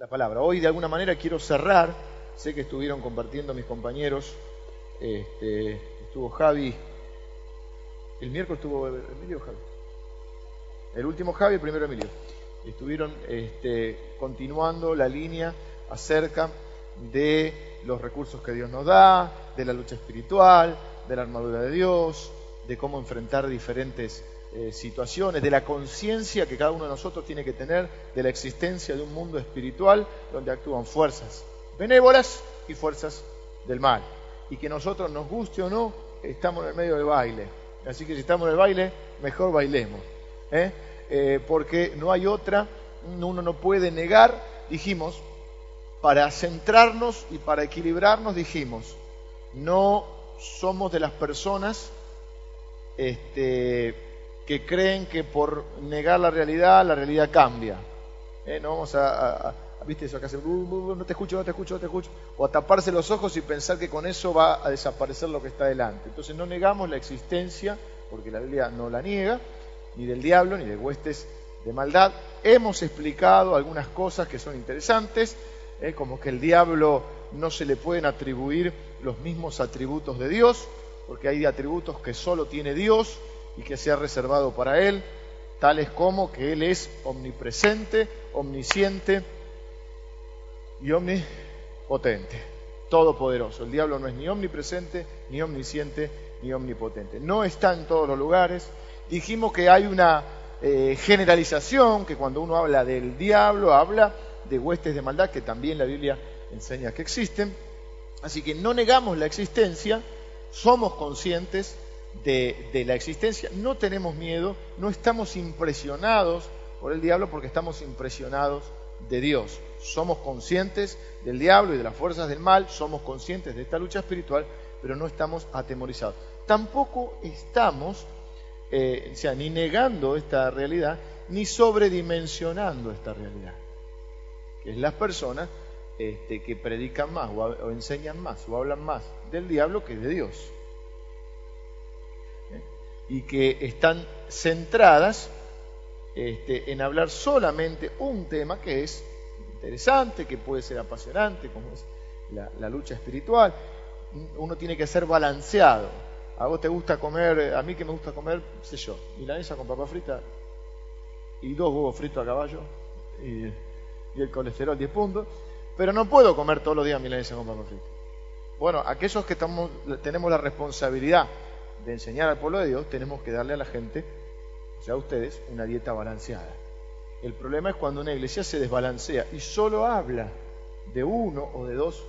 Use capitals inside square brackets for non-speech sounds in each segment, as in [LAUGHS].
la palabra. Hoy de alguna manera quiero cerrar, sé que estuvieron compartiendo mis compañeros, este, estuvo Javi, el miércoles estuvo Emilio Javi, el último Javi, el primero Emilio, estuvieron este, continuando la línea acerca de los recursos que Dios nos da, de la lucha espiritual, de la armadura de Dios, de cómo enfrentar diferentes eh, situaciones, de la conciencia que cada uno de nosotros tiene que tener de la existencia de un mundo espiritual donde actúan fuerzas benévolas y fuerzas del mal. Y que nosotros, nos guste o no, estamos en el medio del baile. Así que si estamos en el baile, mejor bailemos. ¿eh? Eh, porque no hay otra, uno no puede negar, dijimos, para centrarnos y para equilibrarnos, dijimos, no somos de las personas este, que creen que por negar la realidad, la realidad cambia. Eh, no vamos a, viste eso acá, no te escucho, no te escucho, no te escucho, o a taparse los ojos y pensar que con eso va a desaparecer lo que está delante. Entonces no negamos la existencia, porque la Biblia no la niega, ni del diablo, ni de huestes de maldad. Hemos explicado algunas cosas que son interesantes, eh, como que el diablo no se le pueden atribuir los mismos atributos de Dios, porque hay atributos que solo tiene Dios, y que se ha reservado para Él, tales como que Él es omnipresente, omnisciente y omnipotente, todopoderoso. El diablo no es ni omnipresente, ni omnisciente, ni omnipotente. No está en todos los lugares. Dijimos que hay una eh, generalización, que cuando uno habla del diablo, habla de huestes de maldad, que también la Biblia enseña que existen. Así que no negamos la existencia, somos conscientes de, la existencia. No tenemos miedo, no estamos impresionados por el diablo porque estamos impresionados de Dios. Somos conscientes del diablo y de las fuerzas del mal, somos conscientes de esta lucha espiritual, pero no estamos atemorizados. Tampoco estamos, eh, ni negando esta realidad, ni sobredimensionando esta realidad, que es las personas este, que predican más o enseñan más o hablan más del diablo que de Dios y que están centradas este, en hablar solamente un tema que es interesante, que puede ser apasionante, como es la, lucha espiritual. Uno tiene que ser balanceado. A vos te gusta comer, a mí que me gusta comer, sé yo, milanesa con papa frita y dos huevos fritos a caballo y, el colesterol 10 puntos, pero no puedo comer todos los días milanesa con papa frita. Bueno, aquellos que estamos, tenemos la responsabilidad de enseñar al pueblo de Dios, tenemos que darle a la gente, o sea, a ustedes, una dieta balanceada. El problema es cuando una iglesia se desbalancea y solo habla de uno o de dos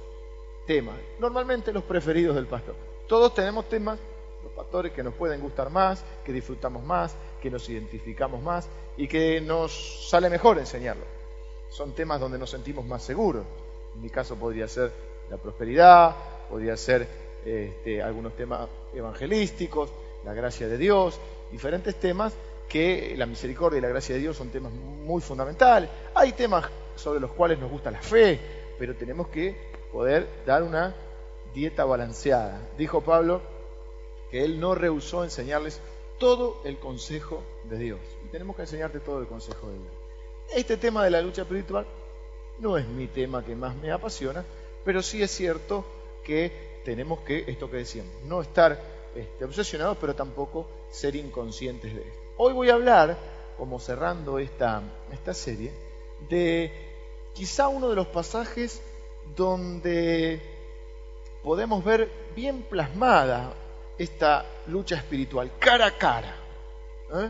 temas, normalmente los preferidos del pastor. Todos tenemos temas, los pastores, que nos pueden gustar más, que disfrutamos más, que nos identificamos más y que nos sale mejor enseñarlo. Son temas donde nos sentimos más seguros. En mi caso podría ser la prosperidad, podría ser este, algunos temas evangelísticos, la gracia de Dios, diferentes temas que la misericordia y la gracia de Dios son temas muy fundamentales. Hay temas sobre los cuales nos gusta la fe, pero tenemos que poder dar una dieta balanceada. Dijo Pablo que él no rehusó enseñarles todo el consejo de Dios. Y tenemos que enseñarte todo el consejo de Dios. Este tema de la lucha espiritual no es mi tema que más me apasiona, pero sí es cierto que tenemos que, esto que decíamos, no estar este, obsesionados, pero tampoco ser inconscientes de esto. Hoy voy a hablar, como cerrando esta, esta serie, de quizá uno de los pasajes donde podemos ver bien plasmada esta lucha espiritual, cara a cara. ¿eh?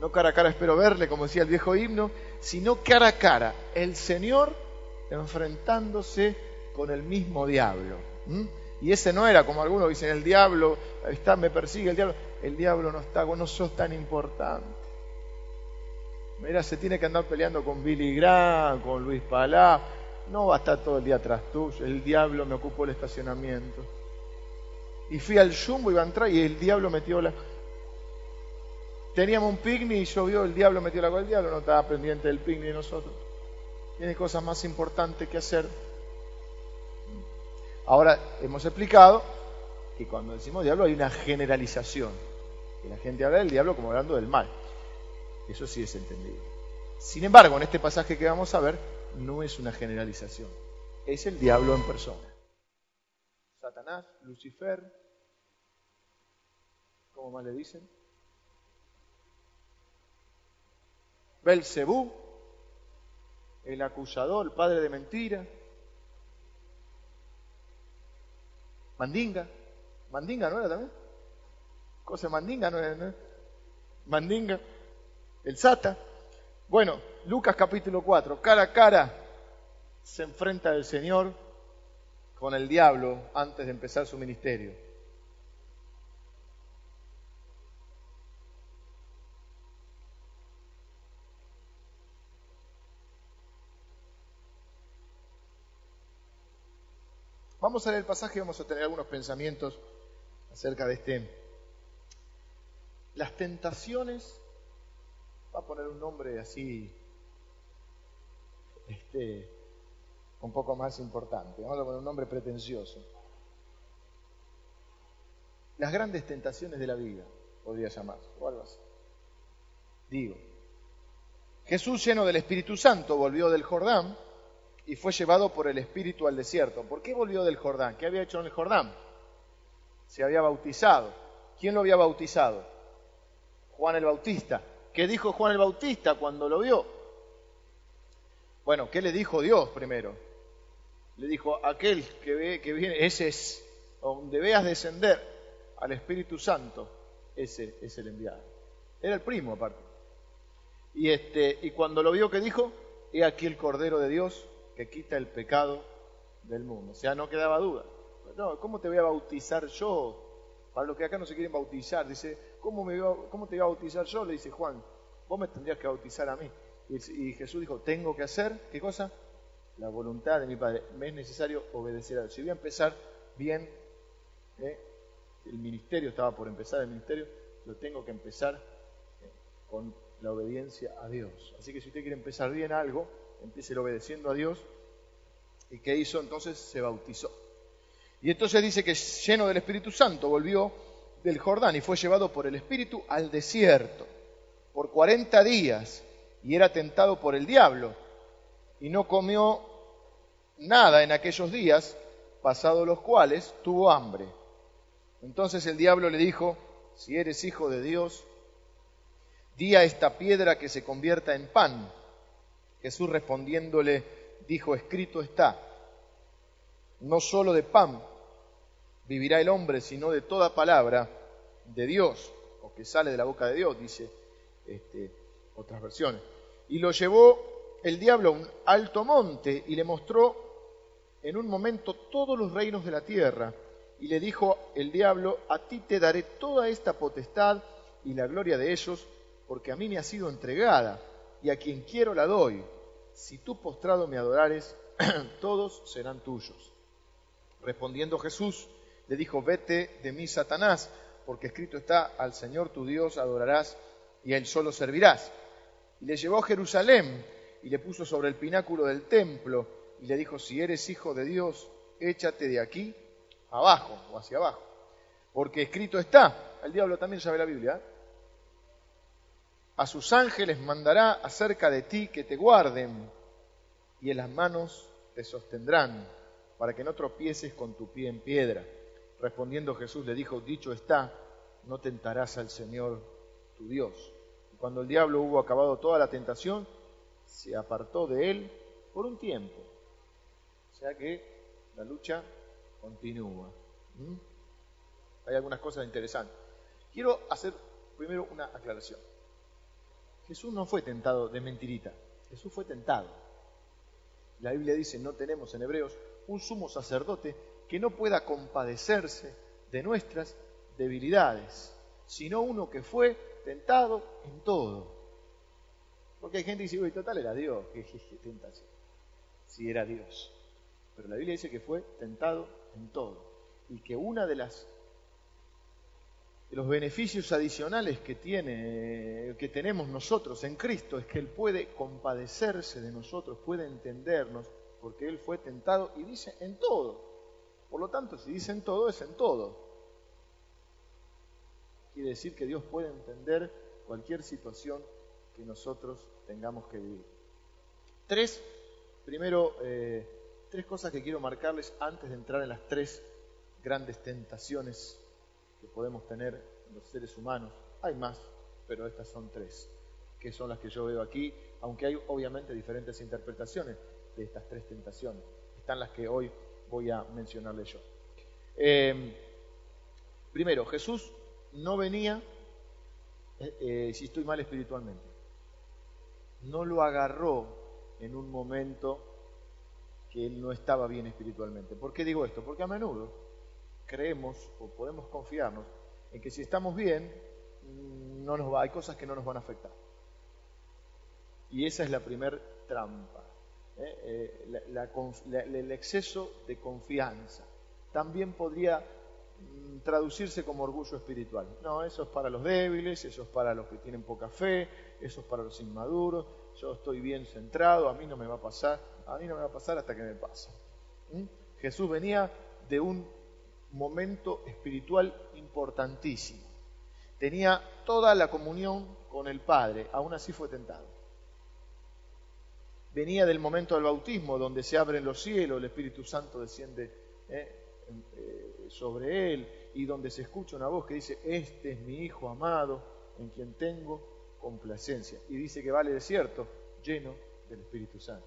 No cara a cara espero verle, como decía el viejo himno, sino cara a cara, el Señor enfrentándose con el mismo diablo. Y ese no era, como algunos dicen, el diablo está, me persigue el diablo. El diablo no está, no sos tan importante. Mira, se tiene que andar peleando con Billy Graham, con Luis Palá. No va a estar todo el día atrás tuyo. El diablo me ocupó el estacionamiento. Y fui al jumbo, iba a entrar y el diablo metió la... Teníamos un picnic y llovió, el diablo metió la cola. El diablo no estaba pendiente del picnic de nosotros. Tiene cosas más importantes que hacer. Ahora, hemos explicado que cuando decimos diablo hay una generalización. Que la gente habla del diablo como hablando del mal. Eso sí es entendido. Sin embargo, en este pasaje que vamos a ver, no es una generalización, es el diablo en persona. Satanás, Lucifer, ¿cómo más le dicen? Belcebú, el acusador, el padre de mentira. Mandinga, Mandinga no era también. Cosa Mandinga no era, Mandinga, el Sata. Bueno, Lucas capítulo 4, cara a cara se enfrenta el Señor con el diablo antes de empezar su ministerio. Vamos a leer el pasaje y vamos a tener algunos pensamientos acerca de este. Las tentaciones, va a poner un nombre así, este, un poco más importante, vamos a poner un nombre pretencioso. Las grandes tentaciones de la vida, podría llamarse, o algo así. Digo, Jesús lleno del Espíritu Santo volvió del Jordán y fue llevado por el Espíritu al desierto. ¿Por qué volvió del Jordán? ¿Qué había hecho en el Jordán? Se había bautizado. ¿Quién lo había bautizado? Juan el Bautista. ¿Qué dijo Juan el Bautista cuando lo vio? Bueno, ¿qué le dijo Dios primero? Le dijo, aquel que, ve, que viene, ese es, donde veas descender al Espíritu Santo, ese es el enviado. Era el primo aparte. Y, este, y cuando lo vio, ¿qué dijo? He aquí el Cordero de Dios que quita el pecado del mundo. O sea, no quedaba duda. No, ¿cómo te voy a bautizar yo? Para los que acá no se quieren bautizar, dice, ¿cómo, me ¿cómo te voy a bautizar yo? Le dice Juan, vos me tendrías que bautizar a mí. Y, Jesús dijo, tengo que hacer, ¿qué cosa? La voluntad de mi Padre. Me es necesario obedecer a Dios. Si voy a empezar bien, ¿eh? el ministerio estaba por empezar, el ministerio, lo tengo que empezar ¿eh? con la obediencia a Dios. Así que si usted quiere empezar bien algo, empiece obedeciendo a Dios. ¿Y qué hizo? Entonces se bautizó. Y entonces dice que lleno del Espíritu Santo volvió del Jordán y fue llevado por el Espíritu al desierto por 40 días y era tentado por el diablo y no comió nada en aquellos días, pasados los cuales tuvo hambre. Entonces el diablo le dijo, si eres hijo de Dios, di a esta piedra que se convierta en pan. Jesús respondiéndole dijo, escrito está, no solo de pan vivirá el hombre, sino de toda palabra de Dios, o que sale de la boca de Dios, dice este, otras versiones. Y lo llevó el diablo a un alto monte y le mostró en un momento todos los reinos de la tierra. Y le dijo el diablo, a ti te daré toda esta potestad y la gloria de ellos, porque a mí me ha sido entregada y a quien quiero la doy. Si tú postrado me adorares, [CLEARS THROAT] todos serán tuyos. Respondiendo Jesús, le dijo, vete de mí, Satanás, porque escrito está, al Señor tu Dios adorarás y a Él solo servirás. Y le llevó a Jerusalén y le puso sobre el pináculo del templo y le dijo, si eres hijo de Dios, échate de aquí abajo o hacia abajo. Porque escrito está, el diablo también sabe la Biblia, ¿eh? A sus ángeles mandará acerca de ti que te guarden y en las manos te sostendrán para que no tropieces con tu pie en piedra. Respondiendo Jesús le dijo, dicho está, no tentarás al Señor tu Dios. Y cuando el diablo hubo acabado toda la tentación, se apartó de él por un tiempo. O sea que la lucha continúa. ¿Mm? Hay algunas cosas interesantes. Quiero hacer primero una aclaración. Jesús no fue tentado de mentirita, Jesús fue tentado. La Biblia dice, no tenemos en Hebreos un sumo sacerdote que no pueda compadecerse de nuestras debilidades, sino uno que fue tentado en todo. Porque hay gente que dice, uy, total era Dios, que tentación, si era Dios. Pero la Biblia dice que fue tentado en todo. Y que una de las los beneficios adicionales que tiene, que tenemos nosotros en Cristo es que Él puede compadecerse de nosotros, puede entendernos, porque Él fue tentado y dice en todo. Por lo tanto, si dice en todo, es en todo. Quiere decir que Dios puede entender cualquier situación que nosotros tengamos que vivir. Tres primero, eh, tres cosas que quiero marcarles antes de entrar en las tres grandes tentaciones que podemos tener los seres humanos. Hay más, pero estas son tres, que son las que yo veo aquí, aunque hay obviamente diferentes interpretaciones de estas tres tentaciones. Están las que hoy voy a mencionarles yo. Eh, primero, Jesús no venía eh, eh, si estoy mal espiritualmente. No lo agarró en un momento que él no estaba bien espiritualmente. ¿Por qué digo esto? Porque a menudo creemos o podemos confiarnos en que si estamos bien, no nos va, hay cosas que no nos van a afectar. Y esa es la primer trampa, ¿eh? el exceso de confianza. También podría Mm, traducirse como orgullo espiritual. No, eso es para los débiles, eso es para los que tienen poca fe, eso es para los inmaduros. Yo estoy bien centrado, a mí no me va a pasar, a mí no me va a pasar hasta que me pase. ¿Mm? Jesús venía de un momento espiritual importantísimo. Tenía toda la comunión con el Padre, aún así fue tentado. Venía del momento del bautismo, donde se abren los cielos, el Espíritu Santo desciende ¿eh? Eh, sobre él y donde se escucha una voz que dice, este es mi Hijo amado en quien tengo complacencia. Y dice que vale desierto lleno del Espíritu Santo.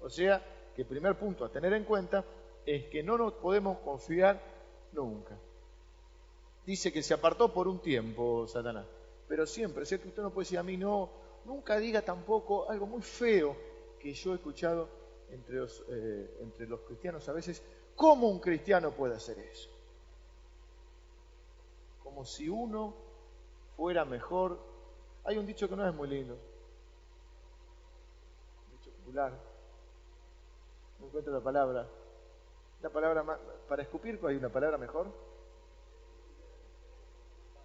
O sea, que el primer punto a tener en cuenta es que no nos podemos confiar nunca. Dice que se apartó por un tiempo Satanás, pero siempre, sé que usted no puede decir a mí no, nunca diga tampoco algo muy feo que yo he escuchado entre los, eh, entre los cristianos a veces, ¿Cómo un cristiano puede hacer eso? Como si uno fuera mejor. Hay un dicho que no es muy lindo. Un dicho popular. No encuentro la palabra. La palabra para escupir, ¿hay una palabra mejor?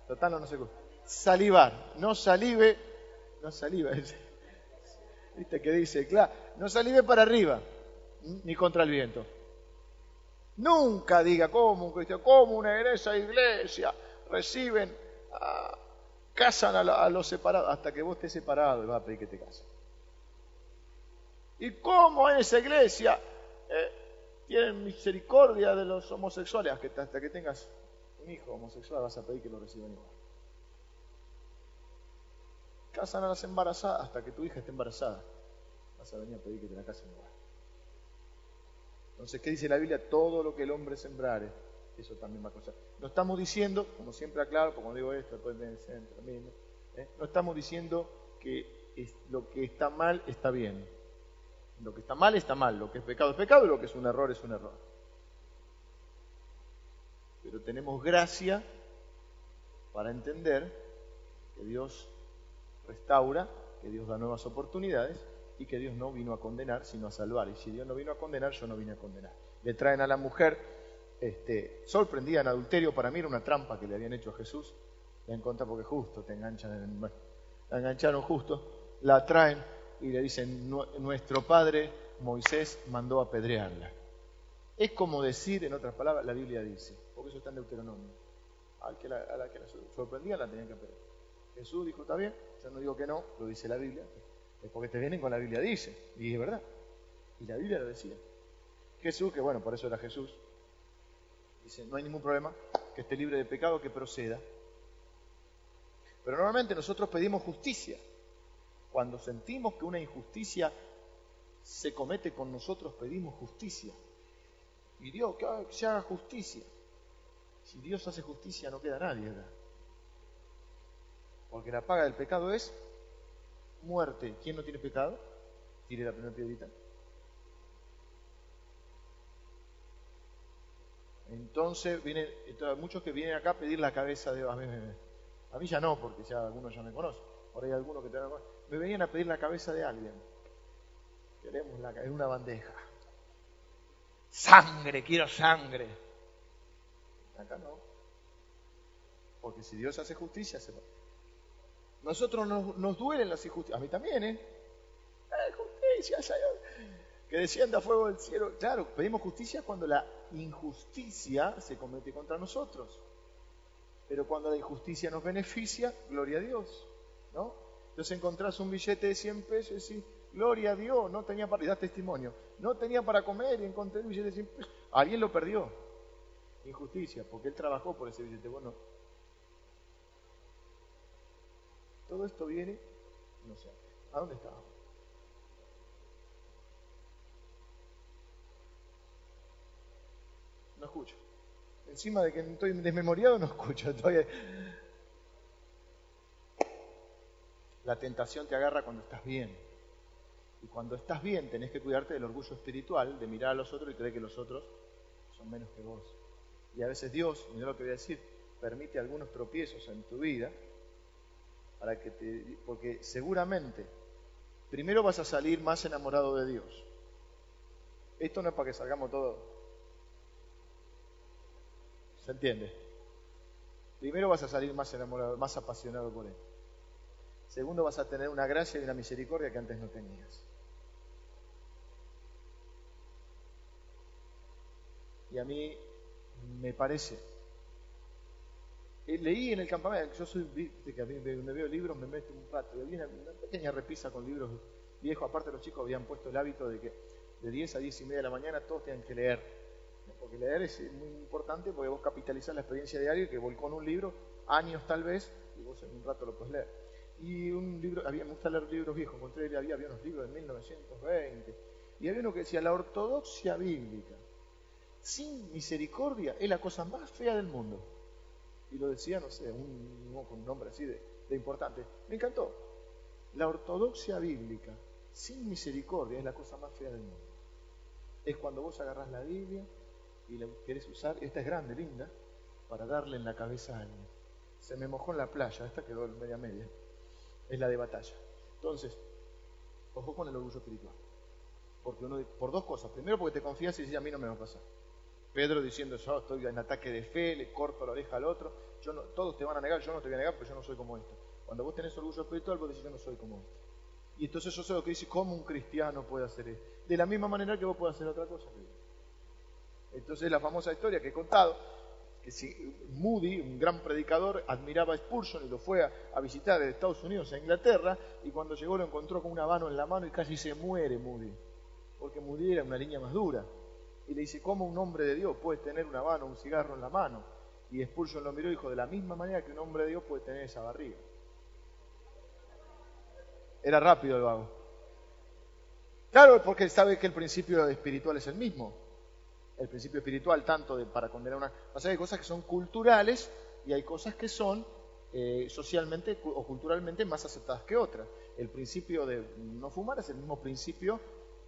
Total, no, no sé. Salivar. No salive. No saliva. [LAUGHS] ¿Viste que dice? Claro. No salive para arriba. Ni contra el viento. Nunca diga como un cristiano, como una iglesia, iglesia, reciben, ah, casan a, los separados, hasta que vos estés separado y vas a pedir que te casen. ¿Y cómo en esa iglesia eh, tienen misericordia de los homosexuales? Hasta que, tengas un hijo homosexual vas a pedir que lo reciban igual. Casan a las embarazadas hasta que tu hija esté embarazada. Vas a venir a pedir que te la casen igual. Entonces, ¿qué dice la Biblia? Todo lo que el hombre sembrare, eso también va a costar. No estamos diciendo, como siempre aclaro, como digo esto, después mismo, ¿eh? no estamos diciendo que lo que está mal está bien. Lo que está mal está mal, lo que es pecado es pecado y lo que es un error es un error. Pero tenemos gracia para entender que Dios restaura, que Dios da nuevas oportunidades y que Dios no vino a condenar, sino a salvar. Y si Dios no vino a condenar, yo no vine a condenar. Le traen a la mujer este, sorprendida en adulterio, para mí era una trampa que le habían hecho a Jesús. La encontré porque justo te enganchan en el... la engancharon justo, la traen y le dicen, nuestro padre Moisés mandó apedrearla. Es como decir, en otras palabras, la Biblia dice, porque eso está en Deuteronomio. A la que la, a la, que sorprendía la tenían que apedrear. Jesús dijo, está bien, yo no digo que no, lo dice la Biblia, porque te vienen con la Biblia, dice, y es verdad. Y la Biblia lo decía. Jesús, que bueno, por eso era Jesús, dice, no hay ningún problema, que esté libre de pecado, que proceda. Pero normalmente nosotros pedimos justicia. Cuando sentimos que una injusticia se comete con nosotros, pedimos justicia. Y Dios, que se haga justicia. Si Dios hace justicia, no queda nadie acá. Porque la paga del pecado es muerte. ¿Quién no tiene pecado? Tire la primera piedrita. Entonces, vienen, muchos que vienen acá a pedir la cabeza de... A mí, a mí ya no, porque ya algunos ya me conocen. Ahora hay algunos que te Me venían a pedir la cabeza de alguien. Queremos la en una bandeja. Sangre, quiero sangre. Acá no. Porque si Dios hace justicia, se nosotros nos, nos duelen las injusticias. A mí también, ¿eh? eh justicia, Señor. Que descienda fuego del cielo. Claro, pedimos justicia cuando la injusticia se comete contra nosotros. Pero cuando la injusticia nos beneficia, gloria a Dios. ¿no? Entonces encontrás un billete de 100 pesos y decís, Gloria a Dios, no tenía para, y testimonio, no tenía para comer y encontré el billete de 100 pesos. Alguien lo perdió. Injusticia, porque él trabajó por ese billete. Bueno, todo esto viene, no sé, ¿a dónde estábamos? No escucho. Encima de que estoy desmemoriado, no escucho. Estoy... La tentación te agarra cuando estás bien. Y cuando estás bien tenés que cuidarte del orgullo espiritual, de mirar a los otros y creer que los otros son menos que vos. Y a veces Dios, mira lo que voy a decir, permite algunos tropiezos en tu vida para que te, porque seguramente primero vas a salir más enamorado de Dios. Esto no es para que salgamos todos. ¿Se entiende? Primero vas a salir más enamorado, más apasionado por Él. Segundo vas a tener una gracia y una misericordia que antes no tenías. Y a mí me parece. Eh, leí en el campamento, yo soy, que a mí me, veo libros, me meto un rato, y había una, pequeña repisa con libros viejos, aparte los chicos habían puesto el hábito de que de 10 a 10 y media de la mañana todos tienen que leer, porque leer es muy importante porque vos capitalizás la experiencia diaria que volcó en un libro, años tal vez, y vos en un rato lo puedes leer. Y un libro, había, me gusta leer libros viejos, encontré, había, había unos libros de 1920, y había uno que decía la ortodoxia bíblica sin misericordia es la cosa más fea del mundo. Y lo decía, no sé, un, un nombre así de, importante. Me encantó. La ortodoxia bíblica sin misericordia es la cosa más fea del mundo. Es cuando vos agarrás la Biblia y la querés usar, esta es grande, linda, para darle en la cabeza a alguien. Se me mojó en la playa, esta quedó media media. Es la de batalla. Entonces, ojo con el orgullo espiritual. Porque uno, por dos cosas. Primero porque te confías y dices, a mí no me va a pasar. Pedro diciendo, yo estoy en ataque de fe, le corto la oreja al otro, yo no, todos te van a negar, yo no te voy a negar, pero yo no soy como esto. Cuando vos tenés orgullo espiritual, vos decís, yo no soy como esto. Y entonces yo sé lo que dice, ¿cómo un cristiano puede hacer esto? De la misma manera que vos podés hacer otra cosa. Entonces la famosa historia que he contado, Moody, un gran predicador, admiraba a Spurgeon y lo fue a, visitar de Estados Unidos a Inglaterra, y cuando llegó lo encontró con una mano en la mano y casi se muere Moody, porque Moody era una línea más dura. Y le dice, ¿cómo un hombre de Dios puede tener una mano, un cigarro en la mano? Y Spurgeon lo miró y dijo, de la misma manera que un hombre de Dios puede tener esa barriga. Era rápido el vago. Claro, porque sabe que el principio espiritual es el mismo. El principio espiritual, tanto de, para condenar una... O sea, hay cosas que son culturales y hay cosas que son eh, socialmente o culturalmente más aceptadas que otras. El principio de no fumar es el mismo principio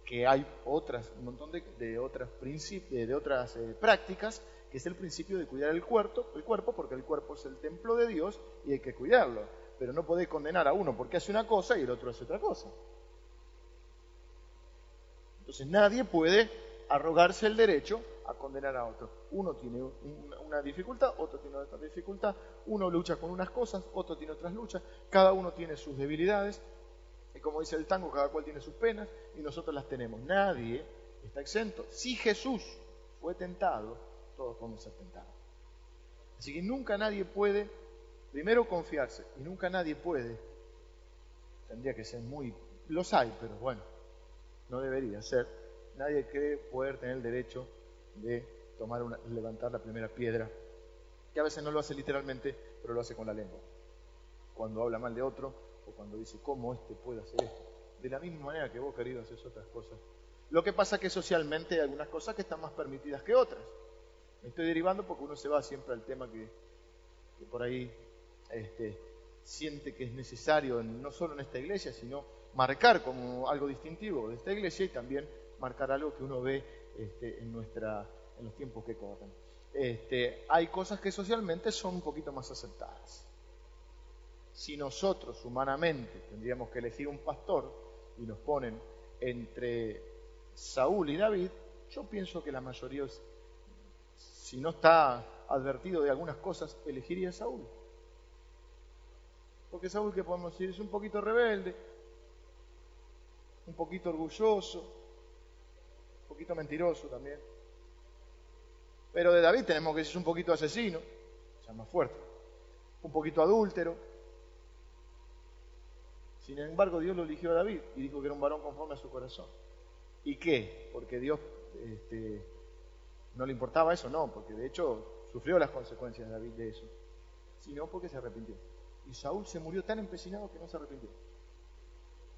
que hay otras, un montón de, otras, de otras eh, prácticas, que es el principio de cuidar el cuerpo, el cuerpo, porque el cuerpo es el templo de Dios y hay que cuidarlo. Pero no podés condenar a uno porque hace una cosa y el otro hace otra cosa. Entonces nadie puede arrogarse el derecho a condenar a otro. Uno tiene una dificultad, otro tiene otra dificultad, uno lucha con unas cosas, otro tiene otras luchas, cada uno tiene sus debilidades, y como dice el tango, cada cual tiene sus penas y nosotros las tenemos. Nadie está exento. Si Jesús fue tentado, todos podemos ser tentados. Así que nunca nadie puede, primero confiarse, y nunca nadie puede, tendría que ser muy, los hay, pero bueno, no debería ser, nadie cree poder tener el derecho de tomar una, levantar la primera piedra, que a veces no lo hace literalmente, pero lo hace con la lengua. Cuando habla mal de otro, cuando dice, ¿cómo este puede hacer esto? De la misma manera que vos, querido, haces otras cosas. Lo que pasa es que socialmente hay algunas cosas que están más permitidas que otras. Me estoy derivando porque uno se va siempre al tema que, por ahí este, siente que es necesario, no solo en esta iglesia, sino marcar como algo distintivo de esta iglesia y también marcar algo que uno ve este, en, nuestra, en los tiempos que corren. Este, hay cosas que socialmente son un poquito más aceptadas si nosotros humanamente tendríamos que elegir un pastor y nos ponen entre Saúl y David, yo pienso que la mayoría, si no está advertido de algunas cosas, elegiría a Saúl. Porque Saúl, que podemos decir, es un poquito rebelde, un poquito orgulloso, poquito mentiroso también. Pero de David tenemos que es un poquito asesino, o sea, más fuerte, un poquito adúltero, Sin embargo, Dios lo eligió a David y dijo que era un varón conforme a su corazón. ¿Y qué? Porque Dios este, no le importaba eso, no, porque de hecho sufrió las consecuencias de David de eso, sino porque se arrepintió. Y Saúl se murió tan empecinado que no se arrepintió.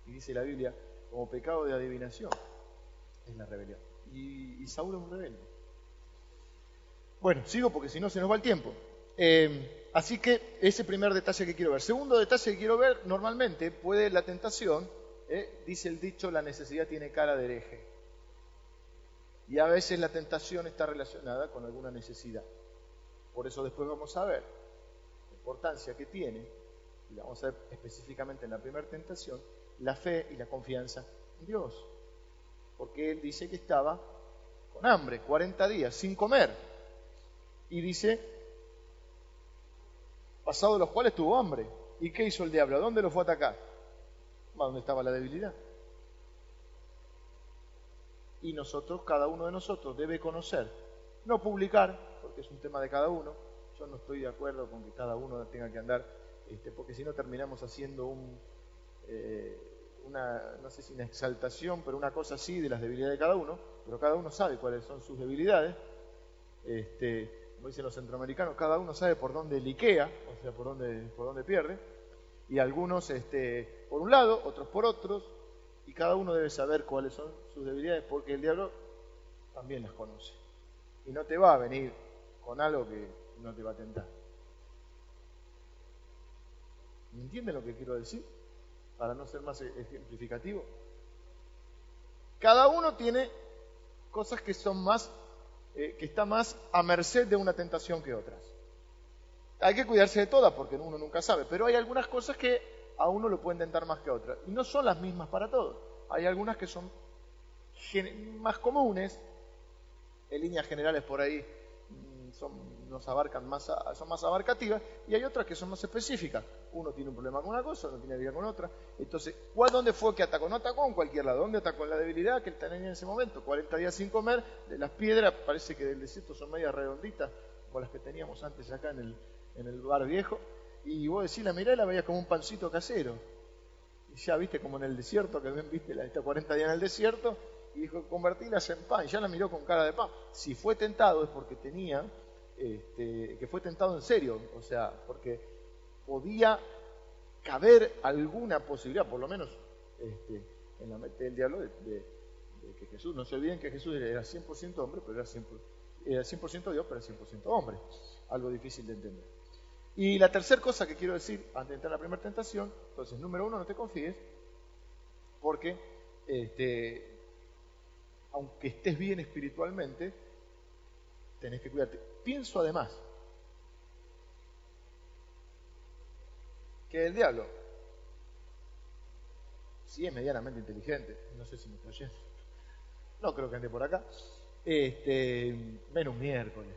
Y dice la Biblia, como pecado de adivinación es la rebelión. Y, Saúl es un rebelde. Bueno, sigo porque si no se nos va el tiempo. Eh, así que ese primer detalle que quiero ver. Segundo detalle que quiero ver, normalmente puede la tentación, eh, dice el dicho, la necesidad tiene cara de hereje. Y a veces la tentación está relacionada con alguna necesidad. Por eso después vamos a ver la importancia que tiene, y la vamos a ver específicamente en la primera tentación, la fe y la confianza en Dios. Porque él dice que estaba con hambre, 40 días, sin comer. Y dice, pasado los cuales tuvo hambre. ¿Y qué hizo el diablo? ¿A dónde lo fue a atacar? ¿A dónde estaba la debilidad? Y nosotros, cada uno de nosotros, debe conocer, no publicar, porque es un tema de cada uno. Yo no estoy de acuerdo con que cada uno tenga que andar, este, porque si no terminamos haciendo un, eh, una, no sé si una exaltación, pero una cosa así de las debilidades de cada uno, pero cada uno sabe cuáles son sus debilidades. Este, como dicen los centroamericanos, cada uno sabe por dónde liquea, o sea, por dónde, por dónde pierde, y algunos este, por un lado, otros por otros, y cada uno debe saber cuáles son sus debilidades, porque el diablo también las conoce. Y no te va a venir con algo que no te va a tentar. ¿Me entienden lo que quiero decir? Para no ser más ejemplificativo. Cada uno tiene cosas que son más, eh, que está más a merced de una tentación que otras. Hay que cuidarse de todas porque uno nunca sabe, pero hay algunas cosas que a uno lo pueden tentar más que otras. Y no son las mismas para todos. Hay algunas que son más comunes, en líneas generales por ahí son, nos abarcan más, son más abarcativas, y hay otras que son más específicas. Uno tiene un problema con una cosa, uno tiene vida con otra. Entonces, ¿cuál, ¿dónde fue que atacó? No atacó en cualquier lado. ¿Dónde atacó? En la debilidad que él tenía en ese momento. 40 días sin comer, de las piedras, parece que del desierto son medias redonditas, como las que teníamos antes acá en el, en el bar viejo. Y vos decís, la mirá y la veías como un pancito casero. Y ya viste como en el desierto, que ven, viste, está 40 días en el desierto, y dijo, convertílas en pan. Y ya la miró con cara de pan. Si fue tentado es porque tenía, este, que fue tentado en serio, o sea, porque podía caber alguna posibilidad, por lo menos este, en la mente del diablo, de, que Jesús, no se olviden que Jesús era 100% hombre, pero era 100%, era 100 Dios, pero era 100% hombre. Algo difícil de entender. Y la tercera cosa que quiero decir, antes de entrar a la primera tentación, entonces, número uno, no te confíes, porque este, aunque estés bien espiritualmente, tenés que cuidarte. Pienso además que el diablo, si es medianamente inteligente, no sé si me está oyendo, no creo que ande por acá, este, ven un miércoles.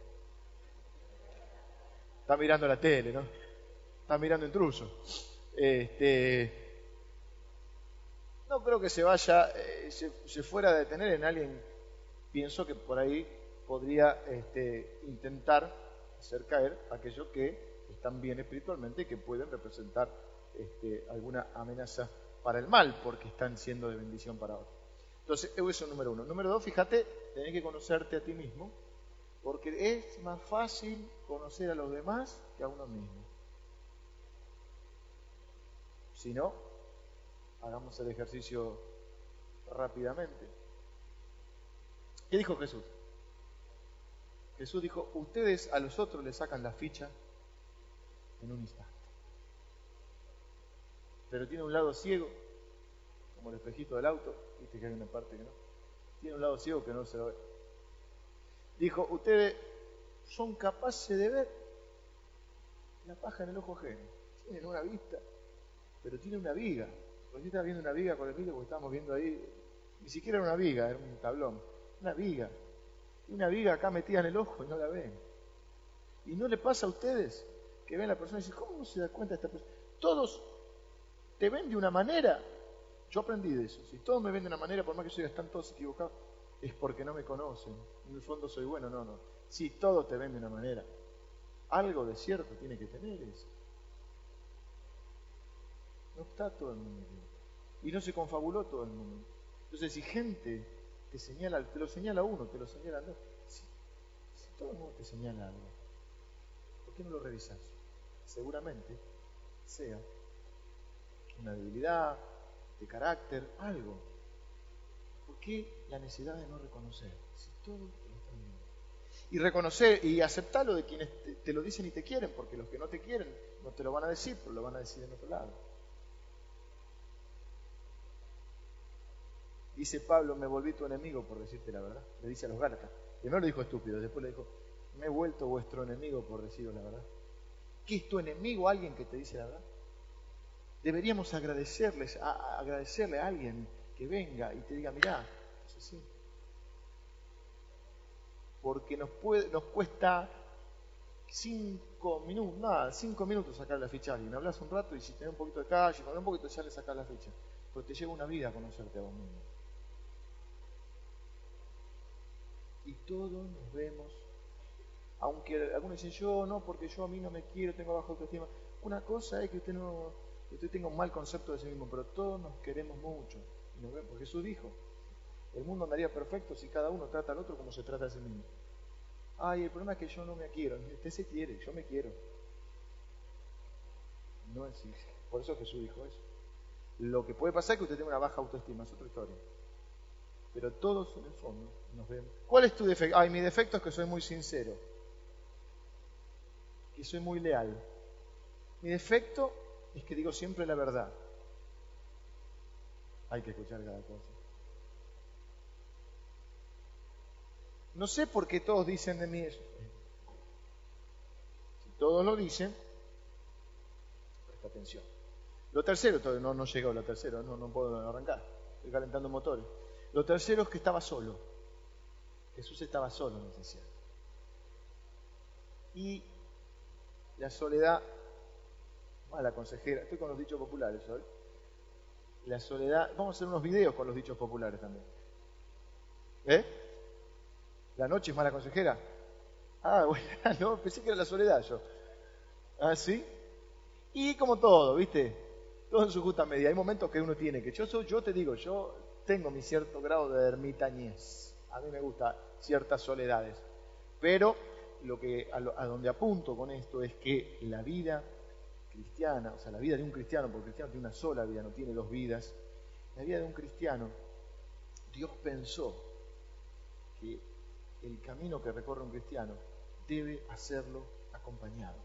Está mirando la tele, ¿no? Está mirando intruso. Este, no creo que se vaya, eh, se, fuera a detener en alguien, pienso que por ahí podría este, intentar hacer caer a aquellos están bien espiritualmente y que pueden representar este, alguna amenaza para el mal, porque están siendo de bendición para otros. Entonces, eso es número uno. Número dos, fíjate, tenés que conocerte a ti mismo, porque es más fácil conocer a los demás que a uno mismo. Si no, Hagamos el ejercicio rápidamente. ¿Qué dijo Jesús? Jesús dijo, ustedes a los otros le sacan la ficha en un instante. Pero tiene un lado ciego, como el espejito del auto, viste que hay una parte que no. Tiene un lado ciego que no se lo ve. Dijo, ustedes son capaces de ver la paja en el ojo ajeno. Tienen una vista, pero tienen una viga. Porque yo estaba viendo una viga con el Emilio porque estábamos viendo ahí, ni siquiera era una viga, era un tablón, una viga. Y una viga acá metida en el ojo y no la ven. Y no le pasa a ustedes que ven a la persona y dicen, ¿cómo no se da cuenta esta persona? Todos te ven de una manera. Yo aprendí de eso. Si todos me ven de una manera, por más que yo están todos equivocados, es porque no me conocen. En el fondo soy bueno, no, no. Si todos te ven de una manera, algo de cierto tiene que tener eso. No está todo el mundo. Y no se confabuló todo el mundo. Entonces, si gente te señala, te lo señala uno, te lo señala dos, si, todo el mundo te señala algo, ¿por qué no lo revisas? Seguramente sea una debilidad, de carácter, algo. ¿Por qué la necesidad de no reconocer? Si todo lo está viendo. Y reconocer y aceptarlo de quienes te, lo dicen y te quieren, porque los que no te quieren no te lo van a decir, pero lo van a decir en otro lado. Dice Pablo, me volví tu enemigo por decirte la verdad. Le dice a los Gálatas. Primero le dijo estúpido, después le dijo, me he vuelto vuestro enemigo por deciros la verdad. ¿Qué es tu enemigo alguien que te dice la verdad? Deberíamos agradecerles, a, agradecerle a alguien que venga y te diga, mirá, es así. Porque nos, puede, nos cuesta cinco minutos, nada, cinco minutos sacar la ficha a alguien. Hablas un rato y si tenés un poquito de calle, con un poquito ya le sacas la ficha. Pero te lleva una vida a conocerte a vos mismo. Y todos nos vemos, aunque algunos dicen yo no, porque yo a mí no me quiero, tengo bajo autoestima. Una cosa es que usted no, usted tenga un mal concepto de sí mismo, pero todos nos queremos mucho. Y nos vemos, porque Jesús dijo, el mundo andaría perfecto si cada uno trata al otro como se trata a sí mismo. Ay, el problema es que yo no me quiero. Usted se quiere, yo me quiero. No es Por eso Jesús dijo eso. Lo que puede pasar es que usted tenga una baja autoestima, es otra historia. Pero todos en el fondo nos vemos. ¿Cuál es tu defecto? Ay, mi defecto es que soy muy sincero. Que soy muy leal. Mi defecto es que digo siempre la verdad. Hay que escuchar cada cosa. No sé por qué todos dicen de mí eso. Si todos lo dicen, presta atención. Lo tercero, no, no llegó lo tercero, no, no puedo arrancar, estoy calentando motores. Lo tercero es que estaba solo. Jesús estaba solo en el desierto. Y la soledad, mala consejera, estoy con los dichos populares hoy. La soledad, vamos a hacer unos videos con los dichos populares también. ¿Eh? ¿La noche es mala consejera? Ah, [LAUGHS] bueno, no, pensé que era la soledad yo. ¿Ah, sí? Y como todo, ¿viste? Todo en su justa medida. Hay momentos que uno tiene que. Yo, yo te digo, yo tengo mi cierto grado de ermitañez. A mí me gustan ciertas soledades. Pero lo que, a, donde apunto con esto es que la vida cristiana, o sea, la vida de un cristiano, porque el cristiano tiene una sola vida, no tiene dos vidas, la vida de un cristiano, Dios pensó que el camino que recorre un cristiano debe hacerlo acompañado.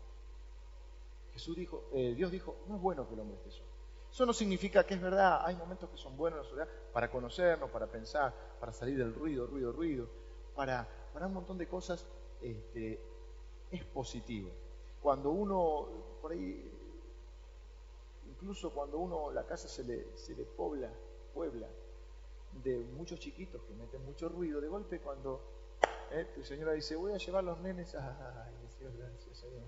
Jesús dijo, eh, Dios dijo, no es bueno que el hombre esté solo. Eso no significa que es verdad, hay momentos que son buenos en la soledad para conocernos, para pensar, para salir del ruido, ruido, ruido, para, para un montón de cosas, este, es positivo. Cuando uno, por ahí, incluso cuando uno, la casa se le, se le pobla, puebla, de muchos chiquitos que meten mucho ruido, de golpe cuando ¿Eh? Tu señora dice, voy a llevar los nenes. Ay, gracias, Señor.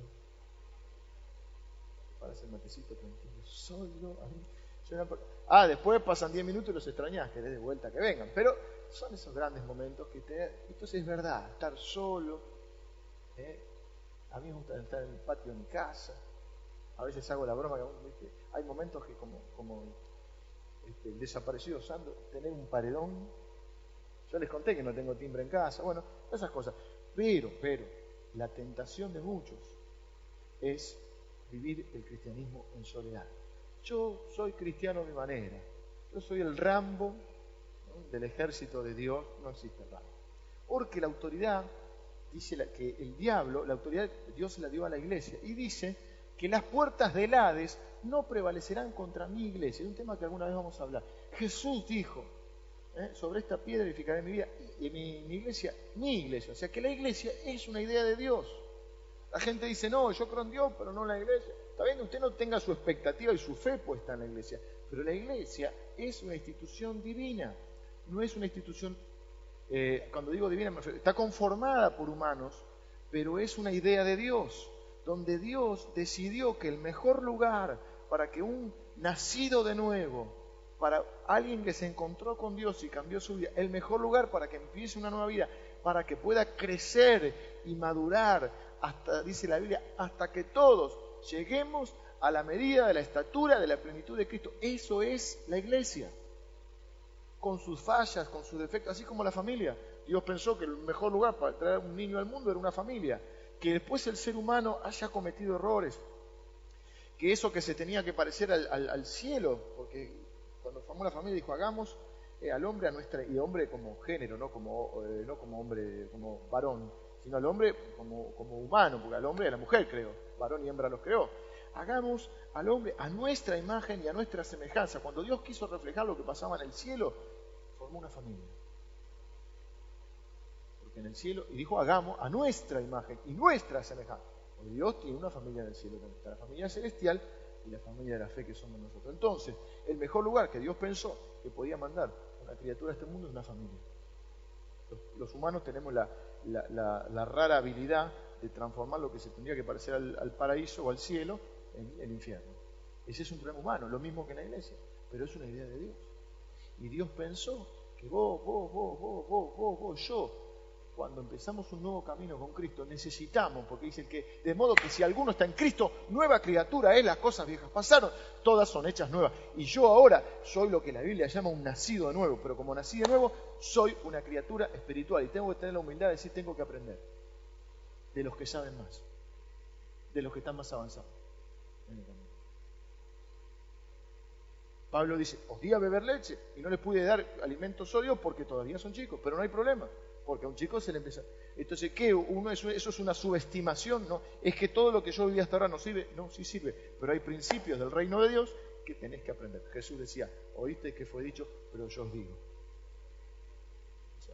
Para hacer matecito tranquilo, solo. Ah, después pasan 10 minutos y los extrañas, que de vuelta que vengan. Pero son esos grandes momentos que te... Entonces es verdad, estar solo. ¿Eh? A mí me gusta estar en el patio mi casa. A veces hago la broma que hay momentos que como, como este, el desaparecido Sando, tener un paredón yo les conté que no tengo timbre en casa, bueno, esas cosas. Pero, pero, la tentación de muchos es vivir el cristianismo en soledad. Yo soy cristiano a mi manera. Yo soy el Rambo del ejército de Dios. No existe Rambo. Porque la autoridad, dice que el diablo, la autoridad Dios la dio a la iglesia. Y dice que las puertas del Hades no prevalecerán contra mi iglesia. Es un tema que alguna vez vamos a hablar. Jesús dijo, ¿eh? sobre esta piedra edificaré mi vida y mi, mi, iglesia, mi iglesia. O sea que la iglesia es una idea de Dios. La gente dice, no, yo creo en Dios, pero no en la iglesia. Está bien, usted no tenga su expectativa y su fe puesta en la iglesia, pero la iglesia es una institución divina, no es una institución, eh, cuando digo divina, está conformada por humanos, pero es una idea de Dios, donde Dios decidió que el mejor lugar para que un nacido de nuevo para alguien que se encontró con Dios y cambió su vida, el mejor lugar para que empiece una nueva vida, para que pueda crecer y madurar hasta, dice la Biblia, hasta que todos lleguemos a la medida de la estatura de la plenitud de Cristo. Eso es la iglesia. Con sus fallas, con sus defectos, así como la familia. Dios pensó que el mejor lugar para traer un niño al mundo era una familia. Que después el ser humano haya cometido errores. Que eso que se tenía que parecer al, cielo, porque cuando formó la familia dijo, hagamos eh, al hombre a nuestra, y hombre como género, no como, eh, no como hombre, como varón, sino al hombre como, como humano, porque al hombre y a la mujer creó, varón y hembra los creó. Hagamos al hombre a nuestra imagen y a nuestra semejanza. Cuando Dios quiso reflejar lo que pasaba en el cielo, formó una familia. Porque en el cielo, y dijo, hagamos a nuestra imagen y nuestra semejanza. Porque Dios tiene una familia en el cielo, la familia celestial y la familia de la fe que somos nosotros. Entonces, el mejor lugar que Dios pensó que podía mandar una criatura a este mundo es una familia. Los, humanos tenemos la, rara habilidad de transformar lo que se tendría que parecer al paraíso o al cielo en el infierno. Ese es un problema humano, lo mismo que en la iglesia, pero es una idea de Dios. Y Dios pensó que vos, vos, vos, vos, vos, vos, vos, yo, cuando empezamos un nuevo camino con Cristo, necesitamos, porque dice que, de modo que si alguno está en Cristo, nueva criatura es, las cosas viejas pasaron, todas son hechas nuevas. Y yo ahora soy lo que la Biblia llama un nacido de nuevo, pero como nací de nuevo, soy una criatura espiritual y tengo que tener la humildad de decir, tengo que aprender de los que saben más, de los que están más avanzados. Pablo dice, os di a beber leche y no les pude dar alimento sólido porque todavía son chicos, pero no hay problema, porque a un chico se le empieza... Entonces, ¿qué? Uno, eso, eso es una subestimación, ¿no? Es que todo lo que yo viví hasta ahora no sirve, no, sí sirve, pero hay principios del reino de Dios que tenés que aprender. Jesús decía, oíste que fue dicho, pero yo os digo.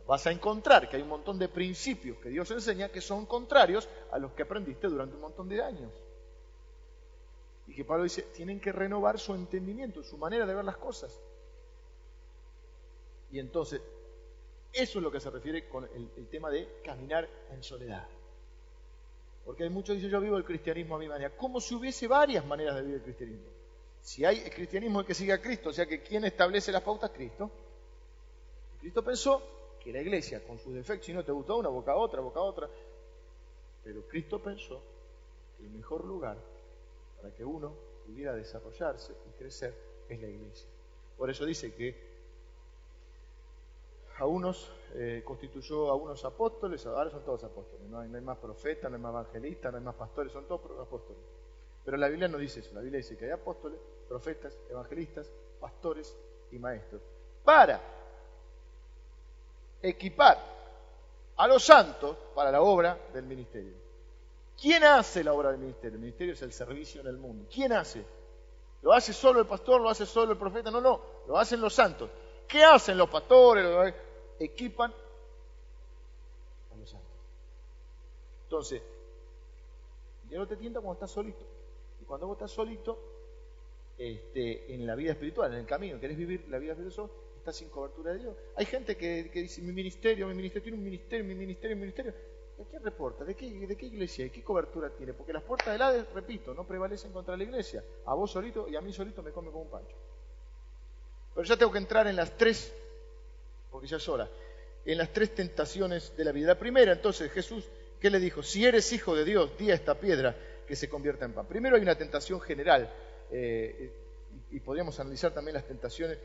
vas a encontrar que hay un montón de principios que Dios enseña que son contrarios a los que aprendiste durante un montón de años. Y que Pablo dice, tienen que renovar su entendimiento, su manera de ver las cosas. Y entonces, eso es lo que se refiere con el, tema de caminar en soledad. Porque hay muchos que dicen, yo vivo el cristianismo a mi manera, como si hubiese varias maneras de vivir el cristianismo. Si hay el cristianismo el que sigue a Cristo, o sea que ¿quién establece las pautas? Cristo. Cristo pensó que la iglesia, con sus defectos, si no te gustó una, boca a otra, boca a otra. Pero Cristo pensó que el mejor lugar para que uno pudiera desarrollarse y crecer es la iglesia. Por eso dice que a unos eh, constituyó a unos apóstoles, ahora son todos apóstoles, no hay, más profetas, no hay más evangelistas, no hay más pastores, son todos apóstoles. Pero la Biblia no dice eso, la Biblia dice que hay apóstoles, profetas, evangelistas, pastores y maestros, para equipar a los santos para la obra del ministerio. ¿Quién hace la obra del ministerio? El ministerio es el servicio en el mundo. ¿Quién hace? ¿Lo hace solo el pastor? ¿Lo hace solo el profeta? No, no, lo hacen los santos. ¿Qué hacen los pastores? Equipan a los santos. Entonces, ya no te tienta cuando estás solito. Y cuando vos estás solito, este, en la vida espiritual, en el camino, querés vivir la vida espiritual, estás sin cobertura de Dios. Hay gente que, que dice, mi ministerio, mi ministerio tiene un ministerio, mi ministerio, mi ministerio. ¿De qué reporta? ¿De qué, ¿De qué iglesia? ¿De qué cobertura tiene? Porque las puertas del Hades, repito, no prevalecen contra la iglesia. A vos solito y a mí solito me come como un pancho. Pero ya tengo que entrar en las tres, porque ya es hora, en las tres tentaciones de la vida. La primera, entonces, Jesús, ¿qué le dijo? Si eres hijo de Dios, di a esta piedra que se convierta en pan. Primero hay una tentación general, eh, y podríamos analizar también las tentaciones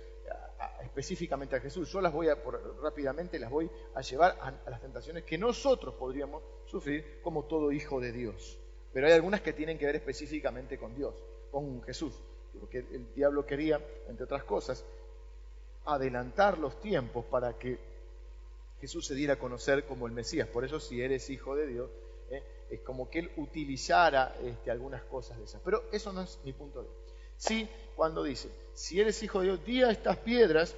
específicamente a Jesús. Yo las voy a, rápidamente las voy a llevar a, las tentaciones que nosotros podríamos sufrir como todo hijo de Dios. Pero hay algunas que tienen que ver específicamente con Dios, con Jesús. Porque el diablo quería, entre otras cosas, adelantar los tiempos para que Jesús se diera a conocer como el Mesías. Por eso si eres hijo de Dios, ¿eh? es como que él utilizara este, algunas cosas de esas. Pero eso no es mi punto de vista. Sí, cuando dice, si eres hijo de Dios, di a estas piedras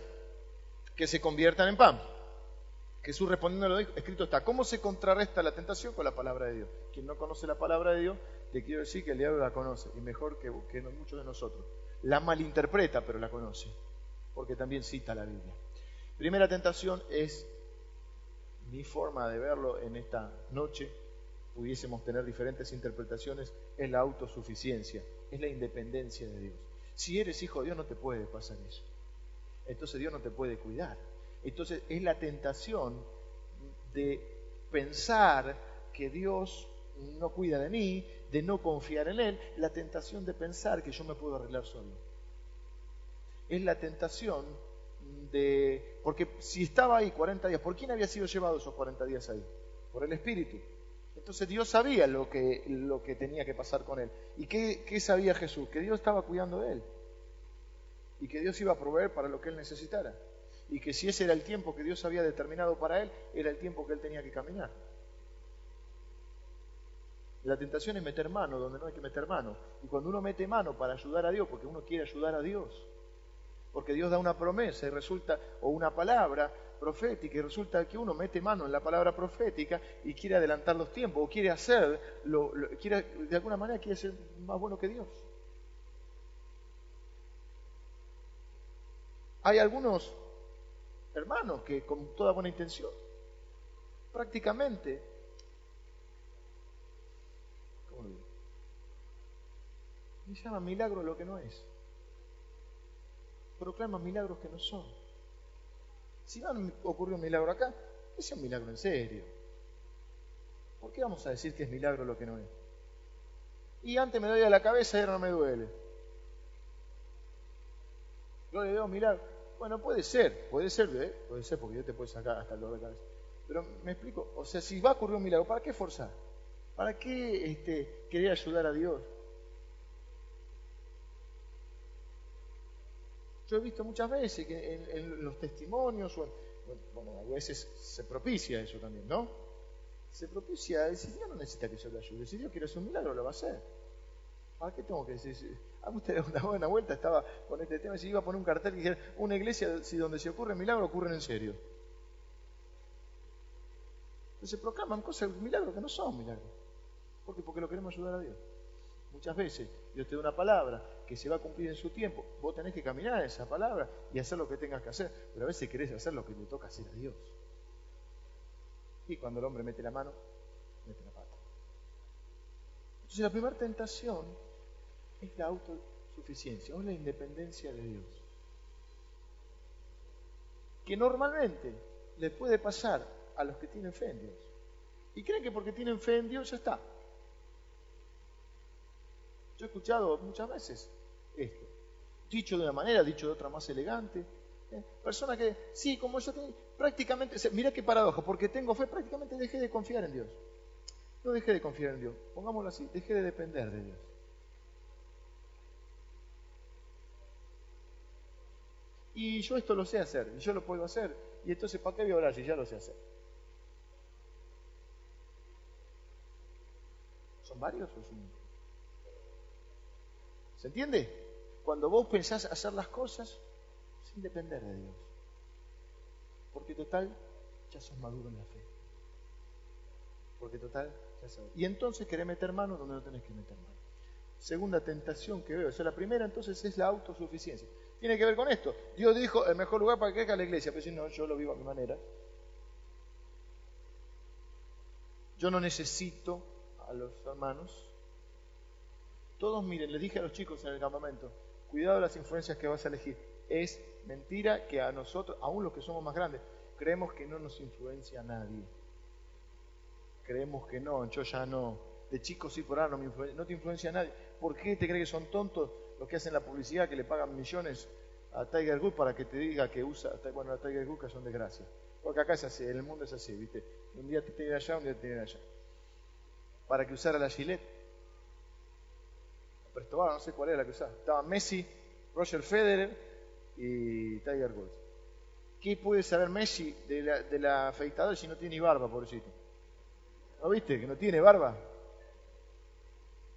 que se conviertan en pan. Jesús respondiendo lo dijo, escrito está, ¿cómo se contrarresta la tentación con la palabra de Dios? Quien no conoce la palabra de Dios, te quiero decir que el diablo la conoce, y mejor que, que muchos de nosotros. La malinterpreta, pero la conoce, porque también cita la Biblia. Primera tentación es mi forma de verlo en esta noche, pudiésemos tener diferentes interpretaciones, es la autosuficiencia, es la independencia de Dios. Si eres hijo de Dios no te puede pasar eso. Entonces Dios no te puede cuidar. Entonces es la tentación de pensar que Dios no cuida de mí, de no confiar en Él, la tentación de pensar que yo me puedo arreglar solo. Es la tentación de... Porque si estaba ahí 40 días, ¿por quién había sido llevado esos 40 días ahí? Por el Espíritu. Entonces Dios sabía lo que, lo que tenía que pasar con él. ¿Y qué, qué sabía Jesús? Que Dios estaba cuidando de él. Y que Dios iba a proveer para lo que él necesitara. Y que si ese era el tiempo que Dios había determinado para él, era el tiempo que él tenía que caminar. La tentación es meter mano donde no hay que meter mano. Y cuando uno mete mano para ayudar a Dios, porque uno quiere ayudar a Dios, porque Dios da una promesa y resulta, o una palabra profética, y resulta que uno mete mano en la palabra profética y quiere adelantar los tiempos, o quiere hacer, lo, quiere, de alguna manera quiere ser más bueno que Dios. Hay algunos hermanos que con toda buena intención, prácticamente Me llama milagro lo que no es. Proclaman milagros que no son. Si no ocurrió un milagro acá, que sea un milagro en serio. ¿Por qué vamos a decir que es milagro lo que no es? Y antes me a la cabeza y ahora no me duele. Yo le veo milagro. Bueno, puede ser, puede ser, ¿eh? puede ser porque yo te puedo sacar hasta el dolor de cabeza. Pero me explico, o sea, si va a ocurrir un milagro, ¿para qué forzar? ¿Para qué este, querer ayudar a Dios? Yo he visto muchas veces que en, los testimonios, bueno, a veces se propicia eso también, ¿no? Se propicia, si Dios no necesita que yo le ayude, si Dios quiere hacer un milagro, lo va a hacer. ¿Para qué tengo que decir? A usted una buena vuelta estaba con este tema, si iba a poner un cartel que dijera, una iglesia si donde se ocurre milagro, ocurren en serio. Entonces se proclaman cosas, milagros que no son milagros. ¿Por qué? Porque lo queremos ayudar a Dios. Muchas veces Dios te da una palabra que se va a cumplir en su tiempo. Vos tenés que caminar esa palabra y hacer lo que tengas que hacer. Pero a veces querés hacer lo que le toca hacer a Dios. Y cuando el hombre mete la mano, mete la pata. Entonces la primera tentación es la autosuficiencia o la independencia de Dios. Que normalmente le puede pasar a los que tienen fe en Dios. Y creen que porque tienen fe en Dios ya está. Yo he escuchado muchas veces esto, dicho de una manera, dicho de otra más elegante. ¿eh? Persona que, sí, como yo tengo, prácticamente, mira qué paradoja, porque tengo fe, prácticamente dejé de confiar en Dios. No dejé de confiar en Dios, pongámoslo así, dejé de depender de Dios. Y yo esto lo sé hacer, y yo lo puedo hacer, y entonces ¿para qué voy a orar si ya lo sé hacer? ¿Son varios o ¿Se entiende? Cuando vos pensás hacer las cosas sin depender de Dios. Porque total, ya sos maduro en la fe. Porque total, ya sabes. Y entonces querés meter mano donde no tenés que meter mano. Segunda tentación que veo. O sea, la primera entonces es la autosuficiencia. Tiene que ver con esto. Dios dijo, el mejor lugar para que crezca la iglesia. Pero si no, yo lo vivo a mi manera. Yo no necesito a los hermanos todos miren, les dije a los chicos en el campamento, cuidado las influencias que vas a elegir. Es mentira que a nosotros, aún los que somos más grandes, creemos que no nos influencia nadie. Creemos que no, yo ya no. De chicos sí, por ahora no, me influencia, no te influencia nadie. ¿Por qué te crees que son tontos los que hacen la publicidad, que le pagan millones a Tiger Woods para que te diga que usa, bueno, a Tiger Woods que son desgracias? Porque acá es así, en el mundo es así, ¿viste? Un día te tienen allá, un día te tienen allá. Para que usara la Gillette no sé cuál era la que usaba. Estaba Messi, Roger Federer y Tiger Woods. ¿Qué puede saber Messi de la, afeitadora si no tiene barba, pobrecito? ¿No viste? Que no tiene barba.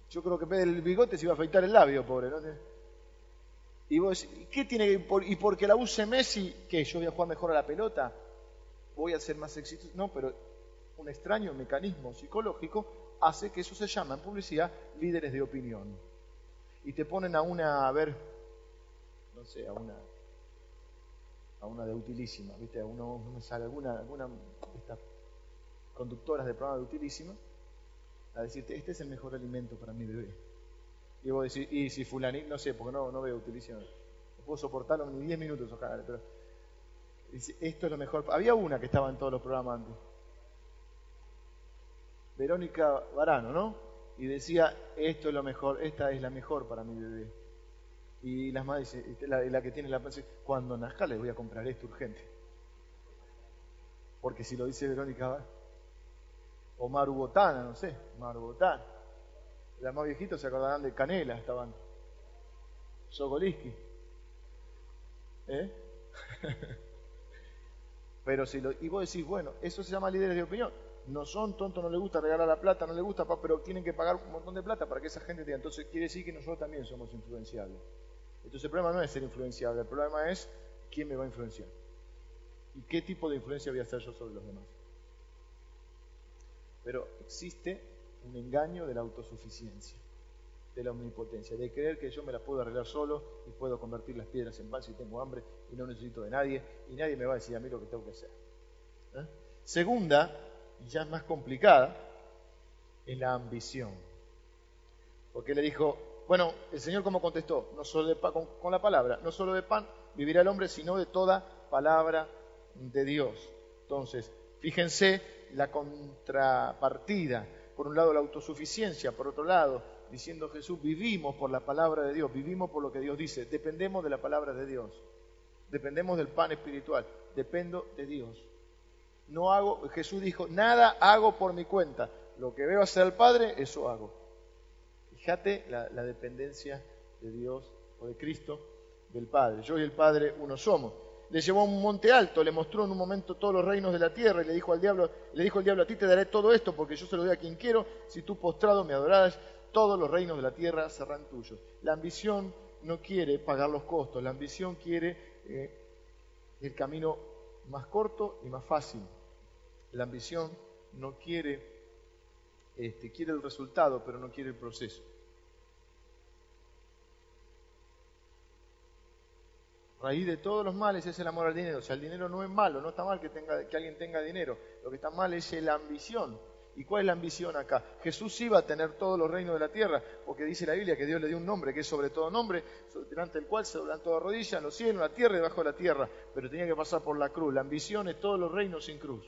Yo creo que en vez del bigote se iba a afeitar el labio, pobre. ¿no? Y vos, ¿qué tiene y porque la use Messi, que yo voy a jugar mejor a la pelota, voy a ser más exitoso? No, pero un extraño mecanismo psicológico hace que eso se llama en publicidad líderes de opinión y te ponen a una, a ver, no sé, a una, a una de utilísima, ¿viste? A uno, alguna, alguna de estas conductoras de programa de utilísima, a decirte, este es el mejor alimento para mi bebé. Y vos decís, y si fulanito, no sé, porque no, no veo utilísima, no puedo soportarlo ni 10 minutos ojalá, pero dice, esto es lo mejor. Había una que estaba en todos los programas antes. Verónica Varano, ¿no? Y decía, esto es lo mejor, esta es la mejor para mi bebé. Y las madres la, la que tiene la cuando nazca le voy a comprar esto urgente. Porque si lo dice Verónica o Maru Botana, no sé, Maru Botana. Los más viejitos se acordarán de Canela, estaban. Sokoliski. ¿Eh? [LAUGHS] Pero si lo, y vos decís, bueno, eso se llama líderes de opinión. No son tontos, no les gusta regalar la plata, no les gusta, pero tienen que pagar un montón de plata para que esa gente tenga. Entonces quiere decir que nosotros también somos influenciables. Entonces el problema no es ser influenciable, el problema es quién me va a influenciar. ¿Y qué tipo de influencia voy a hacer yo sobre los demás? Pero existe un engaño de la autosuficiencia de la omnipotencia, de creer que yo me la puedo arreglar solo y puedo convertir las piedras en pan si tengo hambre y no necesito de nadie y nadie me va a decir a mí lo que tengo que hacer. ¿Eh? Segunda, y ya es más complicada, es la ambición. Porque le dijo, bueno, el Señor como contestó, no solo de pan, con, la palabra, no solo de pan vivirá el hombre, sino de toda palabra de Dios. Entonces, fíjense la contrapartida. Por un lado la autosuficiencia, por otro lado diciendo Jesús, vivimos por la palabra de Dios, vivimos por lo que Dios dice, dependemos de la palabra de Dios, dependemos del pan espiritual, dependo de Dios. No hago, Jesús dijo, nada hago por mi cuenta, lo que veo hacer al Padre, eso hago. Fíjate la, la dependencia de Dios o de Cristo del Padre. Yo y el Padre uno somos le llevó a un monte alto, le mostró en un momento todos los reinos de la tierra y le dijo al diablo, le dijo al diablo, a ti te daré todo esto porque yo se lo doy a quien quiero, si tú postrado me adoraras, todos los reinos de la tierra serán tuyos. La ambición no quiere pagar los costos, la ambición quiere eh, el camino más corto y más fácil. La ambición no quiere, este, quiere el resultado, pero no quiere el proceso. Raíz de todos los males es el amor al dinero. O sea, el dinero no es malo, no está mal que, tenga, que alguien tenga dinero. Lo que está mal es la ambición. ¿Y cuál es la ambición acá? Jesús iba a tener todos los reinos de la tierra, porque dice la Biblia que Dios le dio un nombre que es sobre todo nombre, delante del cual se doblan todas rodillas, en los cielos, la tierra y debajo de la tierra. Pero tenía que pasar por la cruz. La ambición es todos los reinos sin cruz.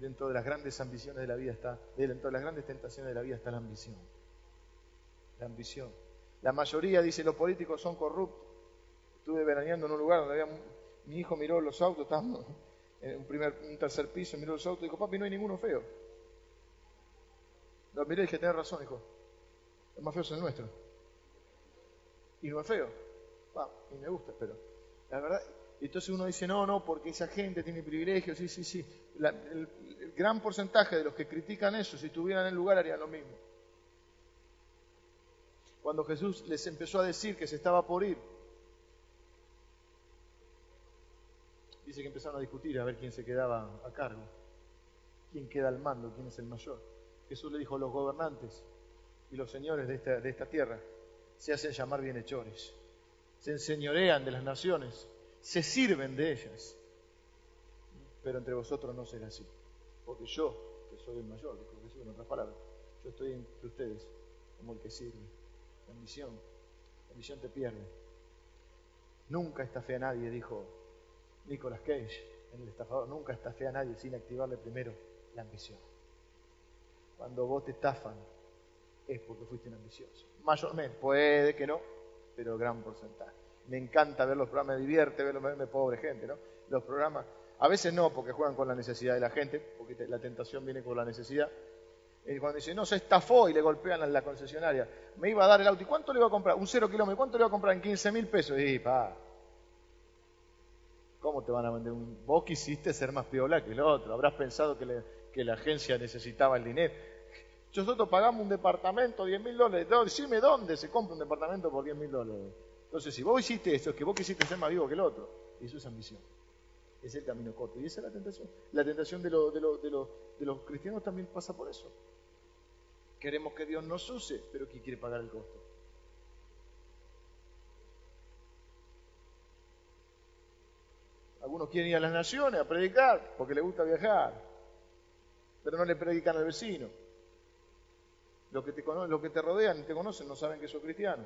Dentro de las grandes ambiciones de la vida está, dentro de las grandes tentaciones de la vida está la ambición. La ambición. La mayoría dice los políticos son corruptos. Estuve veraneando en un lugar donde había mi hijo miró los autos, estábamos en un, tercer piso, miró los autos y dijo, papi, no hay ninguno feo. Lo miré y dije, tenés razón, hijo. El más feo es el nuestro. Y no es feo. y me gusta, pero la verdad, entonces uno dice, no, no, porque esa gente tiene privilegios, sí, sí, sí. Gran porcentaje de los que critican eso, si estuvieran en el lugar, harían lo mismo. Cuando Jesús les empezó a decir que se estaba por ir, dice que empezaron a discutir a ver quién se quedaba a cargo, quién queda al mando, quién es el mayor. Jesús le dijo, los gobernantes y los señores de esta, de esta tierra se hacen llamar bienhechores, se enseñorean de las naciones, se sirven de ellas, pero entre vosotros no será así, porque yo, que soy el mayor, dijo Jesús en otras palabras, yo estoy entre ustedes como el que sirve. La ambición, la ambición te pierde. Nunca fe a nadie, dijo Nicolas Cage, en el estafador, nunca estafé a nadie sin activarle primero la ambición. Cuando vos te estafan es porque fuiste un ambicioso. Mayormente, puede que no, pero gran porcentaje. Me encanta ver los programas, me divierte verlos, verme pobre gente, ¿no? Los programas, a veces no, porque juegan con la necesidad de la gente, porque la tentación viene con la necesidad. Y cuando dice, no, se estafó y le golpean a la concesionaria, me iba a dar el auto, ¿y cuánto le iba a comprar? Un cero kilómetro, ¿cuánto le iba a comprar en 15 mil pesos? Y pa, ¿Cómo te van a vender un.? Vos quisiste ser más piola que el otro. Habrás pensado que, que la agencia necesitaba el dinero. Nosotros pagamos un departamento, 10 mil dólares. Decime dónde se compra un departamento por 10 mil dólares. Entonces, si vos hiciste eso, es que vos quisiste ser más vivo que el otro. Y eso es ambición. Es el camino corto. Y esa es la tentación. La tentación de, de, de los cristianos también pasa por eso. Queremos que Dios nos use, pero ¿quién quiere pagar el costo? Algunos quieren ir a las naciones a predicar porque les gusta viajar, pero no le predican al vecino. Los que te, los que te rodean y te conocen no saben que sos cristiano.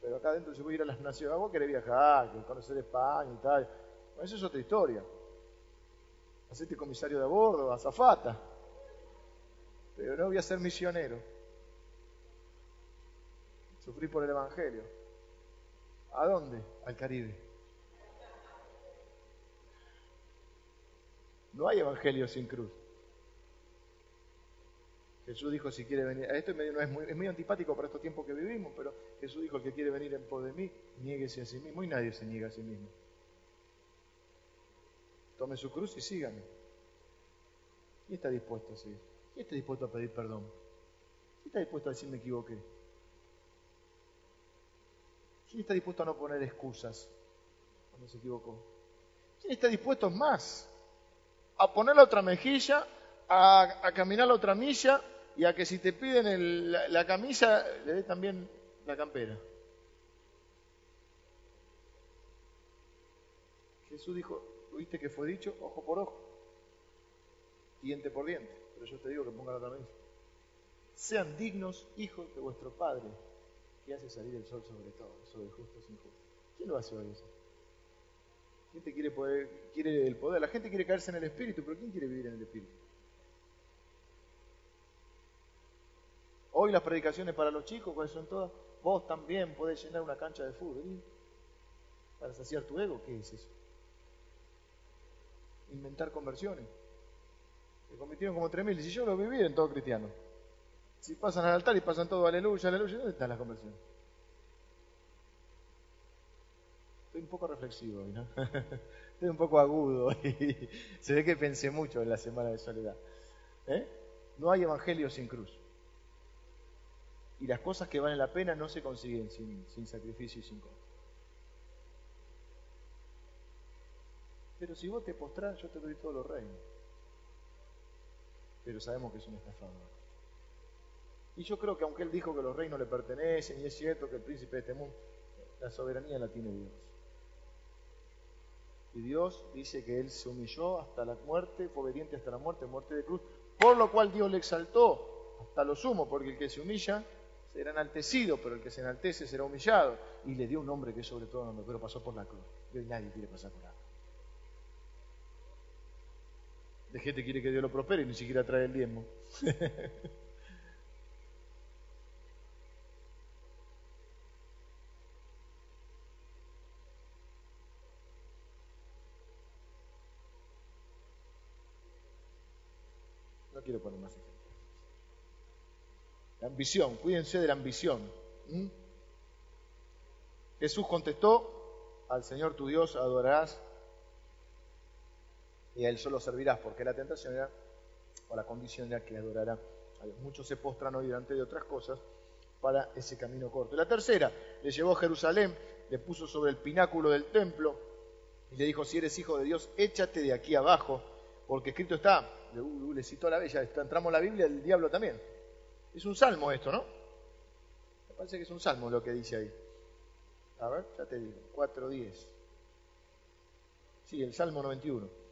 Pero acá adentro se puede ir a las naciones. Vos querés viajar, conocer España y tal. Esa es otra historia. hacete comisario de a bordo, azafata, pero no voy a ser misionero. Sufrí por el Evangelio. ¿A dónde? Al Caribe. No hay Evangelio sin cruz. Jesús dijo, si quiere venir, esto es, muy, es antipático para estos tiempos que vivimos, pero Jesús dijo, el que quiere venir en pos de mí, niéguese a sí mismo, y nadie se niega a sí mismo. Tome su cruz y sígame. ¿Quién está dispuesto a seguir? ¿Quién está dispuesto a pedir perdón? ¿Quién está dispuesto a decir me equivoqué? ¿Quién está dispuesto a no poner excusas cuando se equivocó? ¿Quién está dispuesto más a poner la otra mejilla, a, caminar la otra milla y a que si te piden la, camisa, le dé también la campera. Jesús dijo, ¿viste que fue dicho? Ojo por ojo, diente por diente. Pero yo te digo que ponga la otra camisa. Sean dignos hijos de vuestro Padre, que hace salir el sol sobre todo, sobre justos e injustos. ¿Quién lo hace hoy eso? ¿Quién te quiere, quiere el poder? La gente quiere caerse en el espíritu, pero ¿quién quiere vivir en el espíritu? Hoy las predicaciones para los chicos, ¿cuáles son todas? Vos también podés llenar una cancha de fútbol. ¿Para saciar tu ego? ¿Qué es eso? Inventar conversiones. Se convirtieron como 3.000. Y si yo lo viví en todo cristiano. Si pasan al altar y pasan todo aleluya, aleluya, ¿dónde está la conversión? Estoy un poco reflexivo hoy, ¿no? [LAUGHS] Estoy un poco agudo y [LAUGHS] se ve que pensé mucho en la semana de soledad. ¿Eh? No hay evangelio sin cruz. Y las cosas que valen la pena no se consiguen sin, sacrificio y sin costo. Pero si vos te postrás, yo te doy todos los reinos. Pero sabemos que es un estafador. Y yo creo que aunque él dijo que los reinos le pertenecen, y es cierto que el príncipe de este mundo, la soberanía la tiene Dios. Y Dios dice que él se humilló hasta la muerte, fue obediente hasta la muerte, muerte de cruz, por lo cual Dios le exaltó hasta lo sumo, porque el que se humilla será enaltecido, pero el que se enaltece será humillado. Y le dio un nombre que sobre todo nombre, pero pasó por la cruz. Y hoy nadie quiere pasar por la cruz. De gente quiere que Dios lo prospere y ni siquiera trae el diezmo. [LAUGHS] no quiero poner más ejemplos. La ambición, cuídense de la ambición. Jesús contestó, al Señor tu Dios adorarás y a Él solo servirás, porque la tentación era, o la condición era que adorara a Dios. Muchos se postran hoy delante de otras cosas para ese camino corto. la tercera, le llevó a Jerusalén, le puso sobre el pináculo del templo y le dijo, si eres hijo de Dios, échate de aquí abajo, porque escrito está, le, citó a la bella, entramos en la Biblia, el diablo también. Es un salmo esto, ¿no? Me parece que es un salmo lo que dice ahí. A ver, ya te digo, 4.10. Sí, el Salmo 91.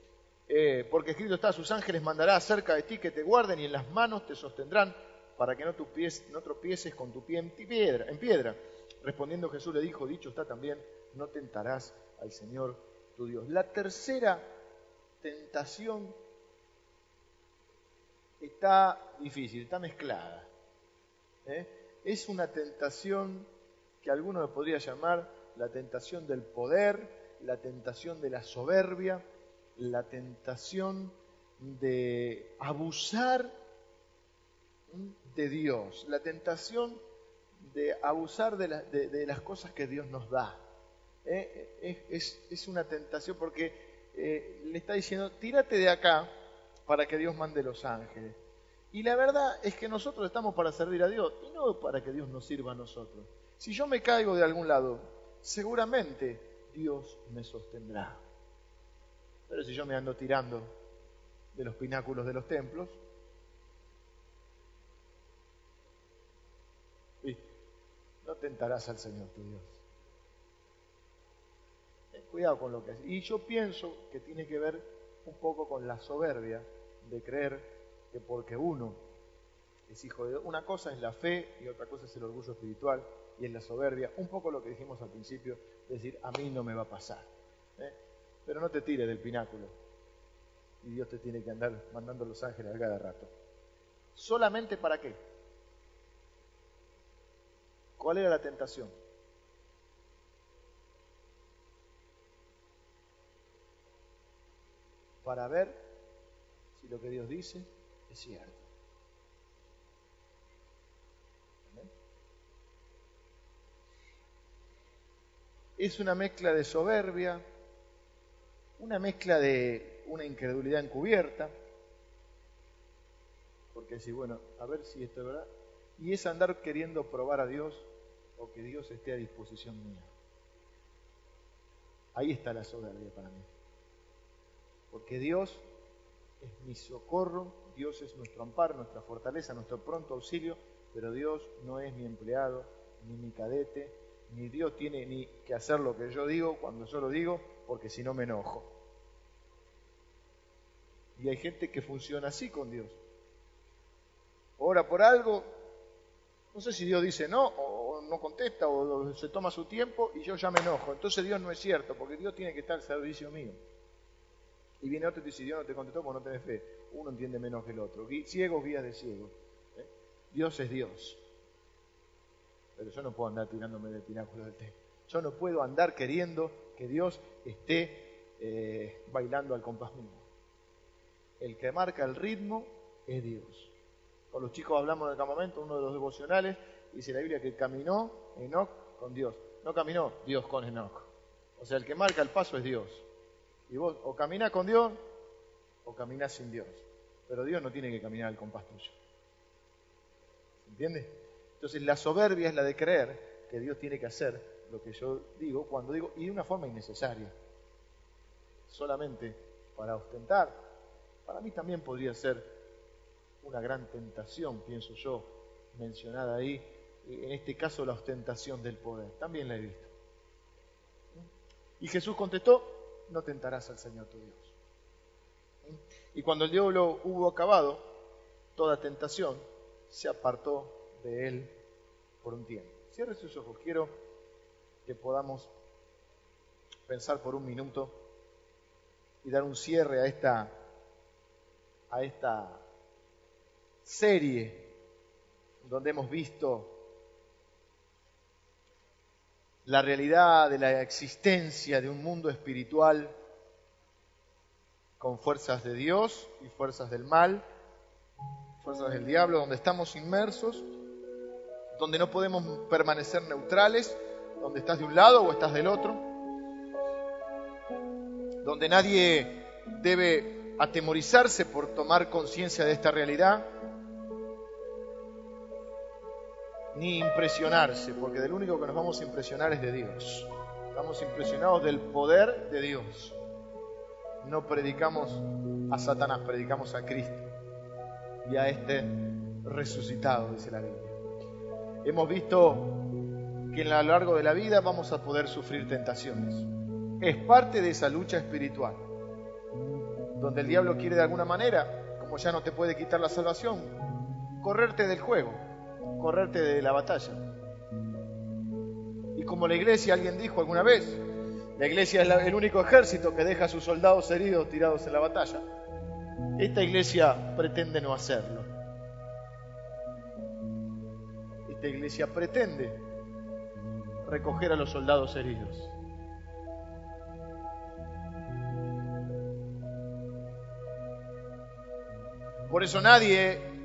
Eh, porque escrito está, sus ángeles mandará cerca de ti que te guarden y en las manos te sostendrán para que no, pies, no tropieces con tu pie en piedra, en piedra. Respondiendo Jesús le dijo, dicho está también, no tentarás al Señor tu Dios. La tercera tentación está difícil, está mezclada. ¿eh? Es una tentación que alguno podría llamar la tentación del poder, la tentación de la soberbia, la tentación de abusar de Dios, la tentación de abusar de, las cosas que Dios nos da. ¿eh? Es, una tentación porque eh, le está diciendo, tírate de acá para que Dios mande los ángeles. Y la verdad es que nosotros estamos para servir a Dios y no para que Dios nos sirva a nosotros. Si yo me caigo de algún lado, seguramente Dios me sostendrá. Pero si yo me ando tirando de los pináculos de los templos, no tentarás al Señor tu Dios. Ten cuidado con lo que haces. Y yo pienso que tiene que ver un poco con la soberbia de creer que porque uno es hijo de Dios, una cosa es la fe y otra cosa es el orgullo espiritual y es la soberbia, un poco lo que dijimos al principio, decir, a mí no me va a pasar. ¿eh? Pero no te tires del pináculo, y Dios te tiene que andar mandando los ángeles a cada rato. ¿Solamente para qué? ¿Cuál era la tentación? Para ver si lo que Dios dice es cierto. Es una mezcla de soberbia, una mezcla de una incredulidad encubierta, porque decir, bueno, a ver si esto es verdad, y es andar queriendo probar a Dios o que Dios esté a disposición mía. Ahí está la soberbia para mí. Porque Dios es mi socorro, Dios es nuestro amparo, nuestra fortaleza, nuestro pronto auxilio, pero Dios no es mi empleado, ni mi cadete, ni Dios tiene ni que hacer lo que yo digo cuando yo lo digo, porque si no me enojo. Y hay gente que funciona así con Dios. Ora por algo, no sé si Dios dice no, o no contesta, o se toma su tiempo y yo ya me enojo. Entonces Dios no es cierto, porque Dios tiene que estar al servicio mío. Y viene otro y dice, Dios no te contestó porque no tenés fe. Uno entiende menos que el otro. Ciegos, guías de ciegos. ¿eh? Dios es Dios. Pero yo no puedo andar tirándome del pináculo del té. Yo no puedo andar queriendo que Dios esté eh, bailando al compás mío. El que marca el ritmo es Dios. Con los chicos hablamos en el campamento, uno de los devocionales, dice la Biblia que caminó Enoch con Dios. No caminó Dios con Enoch. O sea, el que marca el paso es Dios. Y vos o caminás con Dios o caminás sin Dios. Pero Dios no tiene que caminar al compás tuyo. ¿Se entiende? Entonces la soberbia es la de creer que Dios tiene que hacer lo que yo digo cuando digo y de una forma innecesaria. Solamente para ostentar. Para mí también podría ser una gran tentación, pienso yo, mencionada ahí. En este caso la ostentación del poder. También la he visto. Y Jesús contestó, no tentarás al Señor tu Dios. Y cuando el diablo hubo acabado toda tentación, se apartó de él por un tiempo. Cierre sus ojos. Quiero que podamos pensar por un minuto y dar un cierre a esta, a esta serie donde hemos visto la realidad de la existencia de un mundo espiritual con fuerzas de Dios y fuerzas del mal, fuerzas del diablo, donde estamos inmersos, donde no podemos permanecer neutrales, donde estás de un lado o estás del otro, donde nadie debe atemorizarse por tomar conciencia de esta realidad, ni impresionarse, porque del único que nos vamos a impresionar es de Dios. Estamos impresionados del poder de Dios. No predicamos a Satanás, predicamos a Cristo y a este resucitado, dice la Biblia. Hemos visto que en lo largo de la vida vamos a poder sufrir tentaciones. Es parte de esa lucha espiritual, donde el diablo quiere de alguna manera, como ya no te puede quitar la salvación, correrte del juego correrte de la batalla. Y como la iglesia, alguien dijo alguna vez, la iglesia es el único ejército que deja a sus soldados heridos tirados en la batalla. Esta iglesia pretende no hacerlo. Esta iglesia pretende recoger a los soldados heridos. Por eso nadie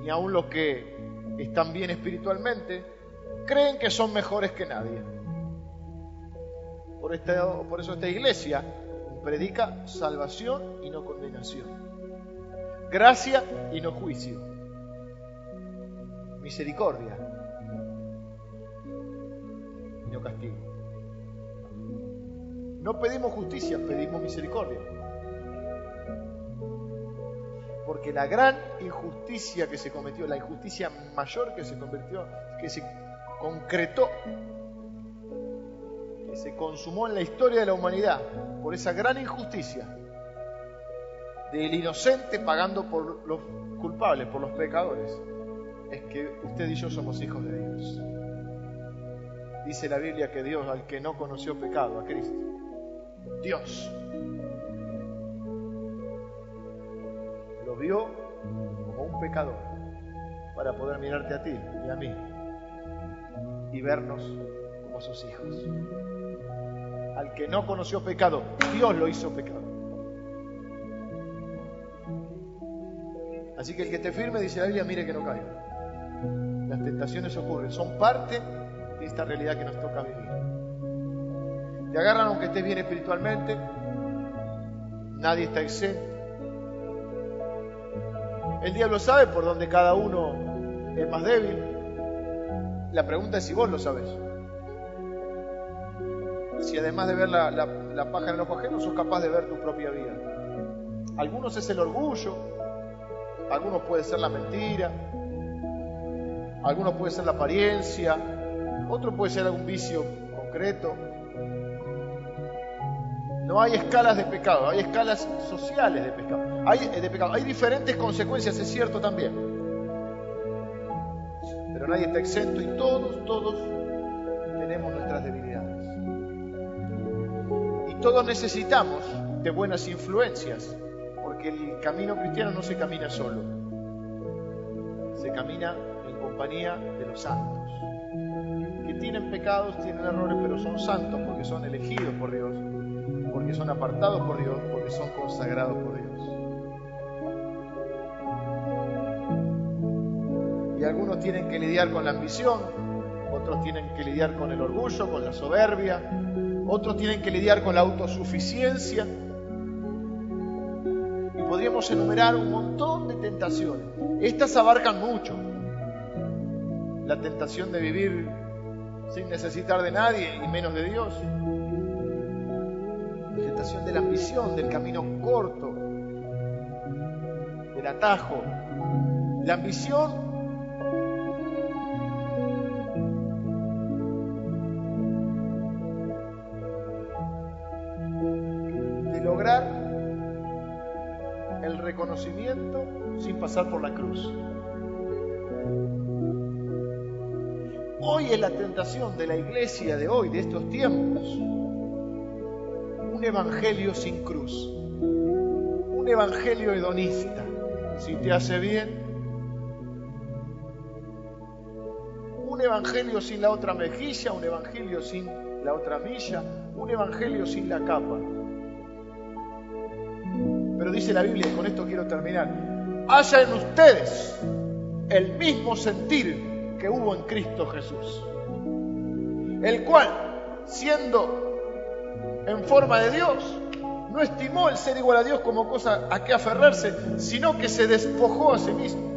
ni aun los que están bien espiritualmente, creen que son mejores que nadie. Por, por eso esta iglesia predica salvación y no condenación, gracia y no juicio, misericordia castigo. No pedimos justicia, pedimos misericordia porque la gran injusticia que se cometió, la injusticia mayor que se convirtió, que se concretó, que se consumó en la historia de la humanidad, por esa gran injusticia del inocente pagando por los culpables, por los pecadores, es que usted y yo somos hijos de Dios. Dice la Biblia que Dios, al que no conoció pecado, a Cristo, Dios Nos vio como un pecador para poder mirarte a ti y a mí y vernos como sus hijos. Al que no conoció pecado, Dios lo hizo pecado. Así que el que te firme, dice la Biblia, mire que no caiga. Las tentaciones ocurren, son parte de esta realidad que nos toca vivir. Te agarran aunque estés bien espiritualmente, nadie está exento. El diablo sabe por dónde cada uno es más débil. La pregunta es si vos lo sabes. Si además de ver la, la paja en el ojo ajeno, sos capaz de ver tu propia vida. Algunos es el orgullo, algunos puede ser la mentira, algunos puede ser la apariencia, otro puede ser algún vicio concreto. No hay escalas de pecado, hay escalas sociales de pecado. Hay, eh, de pecado. hay diferentes consecuencias, es cierto también. Pero nadie está exento y todos, todos tenemos nuestras debilidades. Y todos necesitamos de buenas influencias porque el camino cristiano no se camina solo, se camina en compañía de los santos, tienen pecados, tienen errores, pero son santos porque son elegidos por Dios, porque son apartados por Dios, porque son consagrados por Dios. Y algunos tienen que lidiar con la ambición, otros tienen que lidiar con el orgullo, con la soberbia, otros tienen que lidiar con la autosuficiencia, podríamos enumerar un montón de tentaciones. Estas abarcan mucho. La tentación de vivir sin necesitar de nadie y menos de Dios. La tentación de la ambición, del camino corto, del atajo. La ambición de lograr reconocimiento sin pasar por la cruz. Hoy es la tentación de la iglesia de hoy, de estos tiempos, un evangelio sin cruz, un evangelio hedonista, si te hace bien, un evangelio sin la otra mejilla, un evangelio sin la otra milla, un evangelio sin la capa. Dice la Biblia, y con esto quiero terminar, haya en ustedes el mismo sentir que hubo en Cristo Jesús, el cual, siendo en forma de Dios, no estimó el ser igual a Dios como cosa a que aferrarse, sino que se despojó a sí mismo.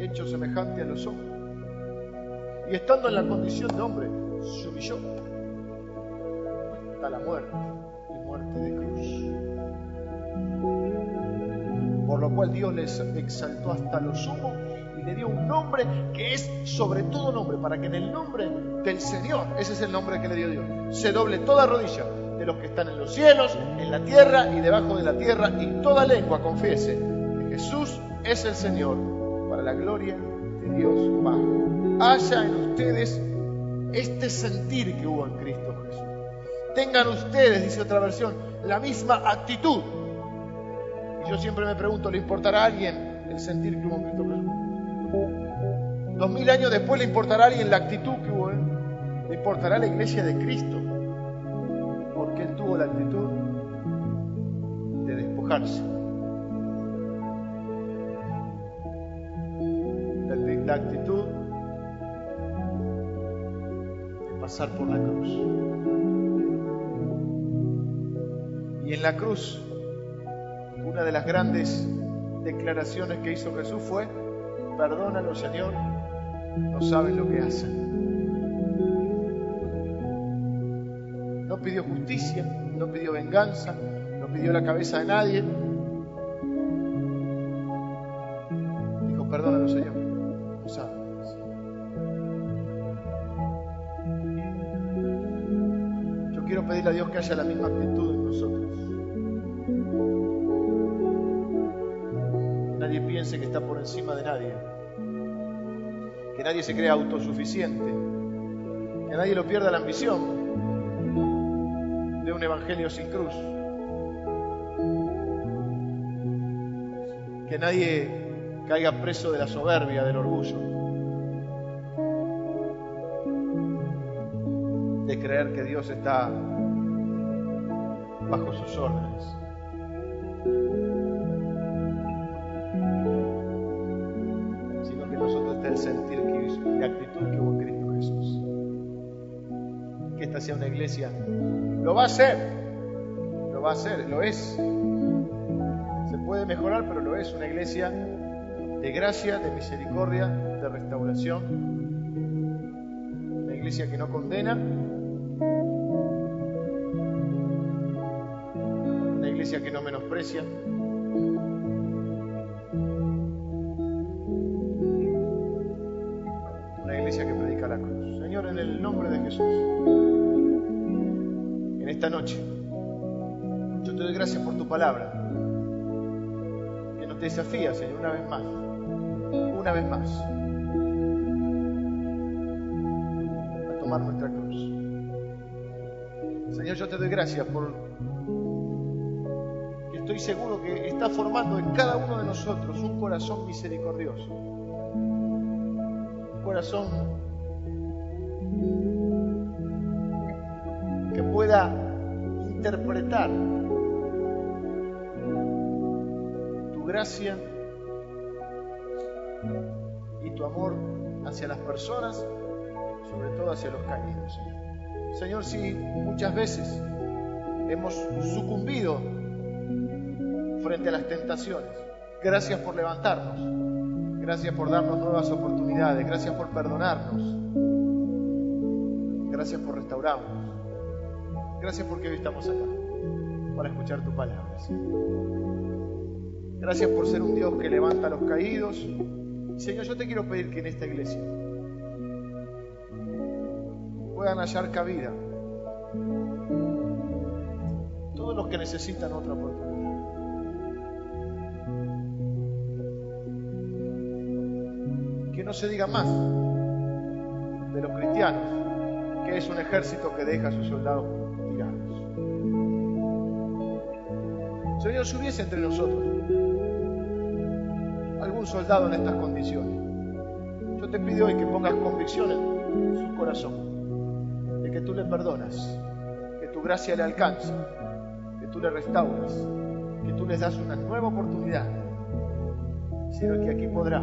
Hecho semejante a los hombres. Y estando en la condición de hombre, se humilló hasta la muerte y muerte de cruz. Lo cual Dios les exaltó hasta lo sumo y le dio un nombre que es sobre todo nombre, para que en el nombre del Señor, ese es el nombre que le dio Dios, se doble toda rodilla de los que están en los cielos, en la tierra y debajo de la tierra, y toda lengua confiese que Jesús es el Señor, para la gloria de Dios Padre. Haya en ustedes este sentir que hubo en Cristo Jesús. Tengan ustedes, dice otra versión, la misma actitud. Yo siempre me pregunto, ¿le importará a alguien el sentir que hubo en Cristo Jesús? Dos mil años después le importará a alguien la actitud que hubo en Le importará a la iglesia de Cristo. Porque Él tuvo la actitud de despojarse. La actitud pasar por la cruz. Y en la cruz, una de las grandes declaraciones que hizo Jesús fue, perdónalo Señor, no saben lo que hacen. No pidió justicia, no pidió venganza, no pidió la cabeza de nadie. Dijo, perdónalo Señor, no saben. quiero pedirle a Dios que haya la misma actitud en nosotros. Que está por encima de nadie. Que nadie se crea autosuficiente. Que nadie lo pierda la ambición. de un evangelio sin cruz. Que nadie caiga preso de la soberbia, del orgullo, de creer que Dios está bajo sus órdenes. Una iglesia lo va a hacer. Lo va a hacer, lo es. Se puede mejorar, pero lo es. Una iglesia de gracia, de misericordia, de restauración. Una iglesia que no condena. Una iglesia que no menosprecia. Palabra, que nos desafía, Señor, una vez más, una vez más, a tomar nuestra cruz. Señor, yo te doy gracias por que estoy seguro que está formando en cada uno de nosotros un corazón misericordioso, un corazón que pueda interpretar gracia y tu amor hacia las personas, sobre todo hacia los caídos. Señor, si muchas veces hemos sucumbido frente a las tentaciones, gracias por levantarnos, gracias por darnos nuevas oportunidades, gracias por perdonarnos, gracias por restaurarnos. Gracias porque hoy estamos acá para escuchar tu palabra. Gracias por ser un Dios que levanta a los caídos. Señor, yo te quiero pedir que en esta iglesia puedan hallar cabida todos los que necesitan otra oportunidad. Que no se diga más de los cristianos que es un ejército que deja a sus soldados Señor, si hubiese entre nosotros algún soldado en estas condiciones, yo te pido hoy que pongas convicción en su corazón, de que tú le perdonas, que tu gracia le alcanza, que tú le restauras, que tú les das una nueva oportunidad, sino que aquí podrá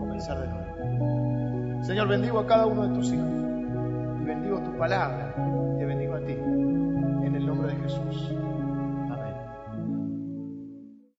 comenzar de nuevo. Señor, bendigo a cada uno de tus hijos y bendigo tu palabra, te bendigo a ti, en el nombre de Jesús.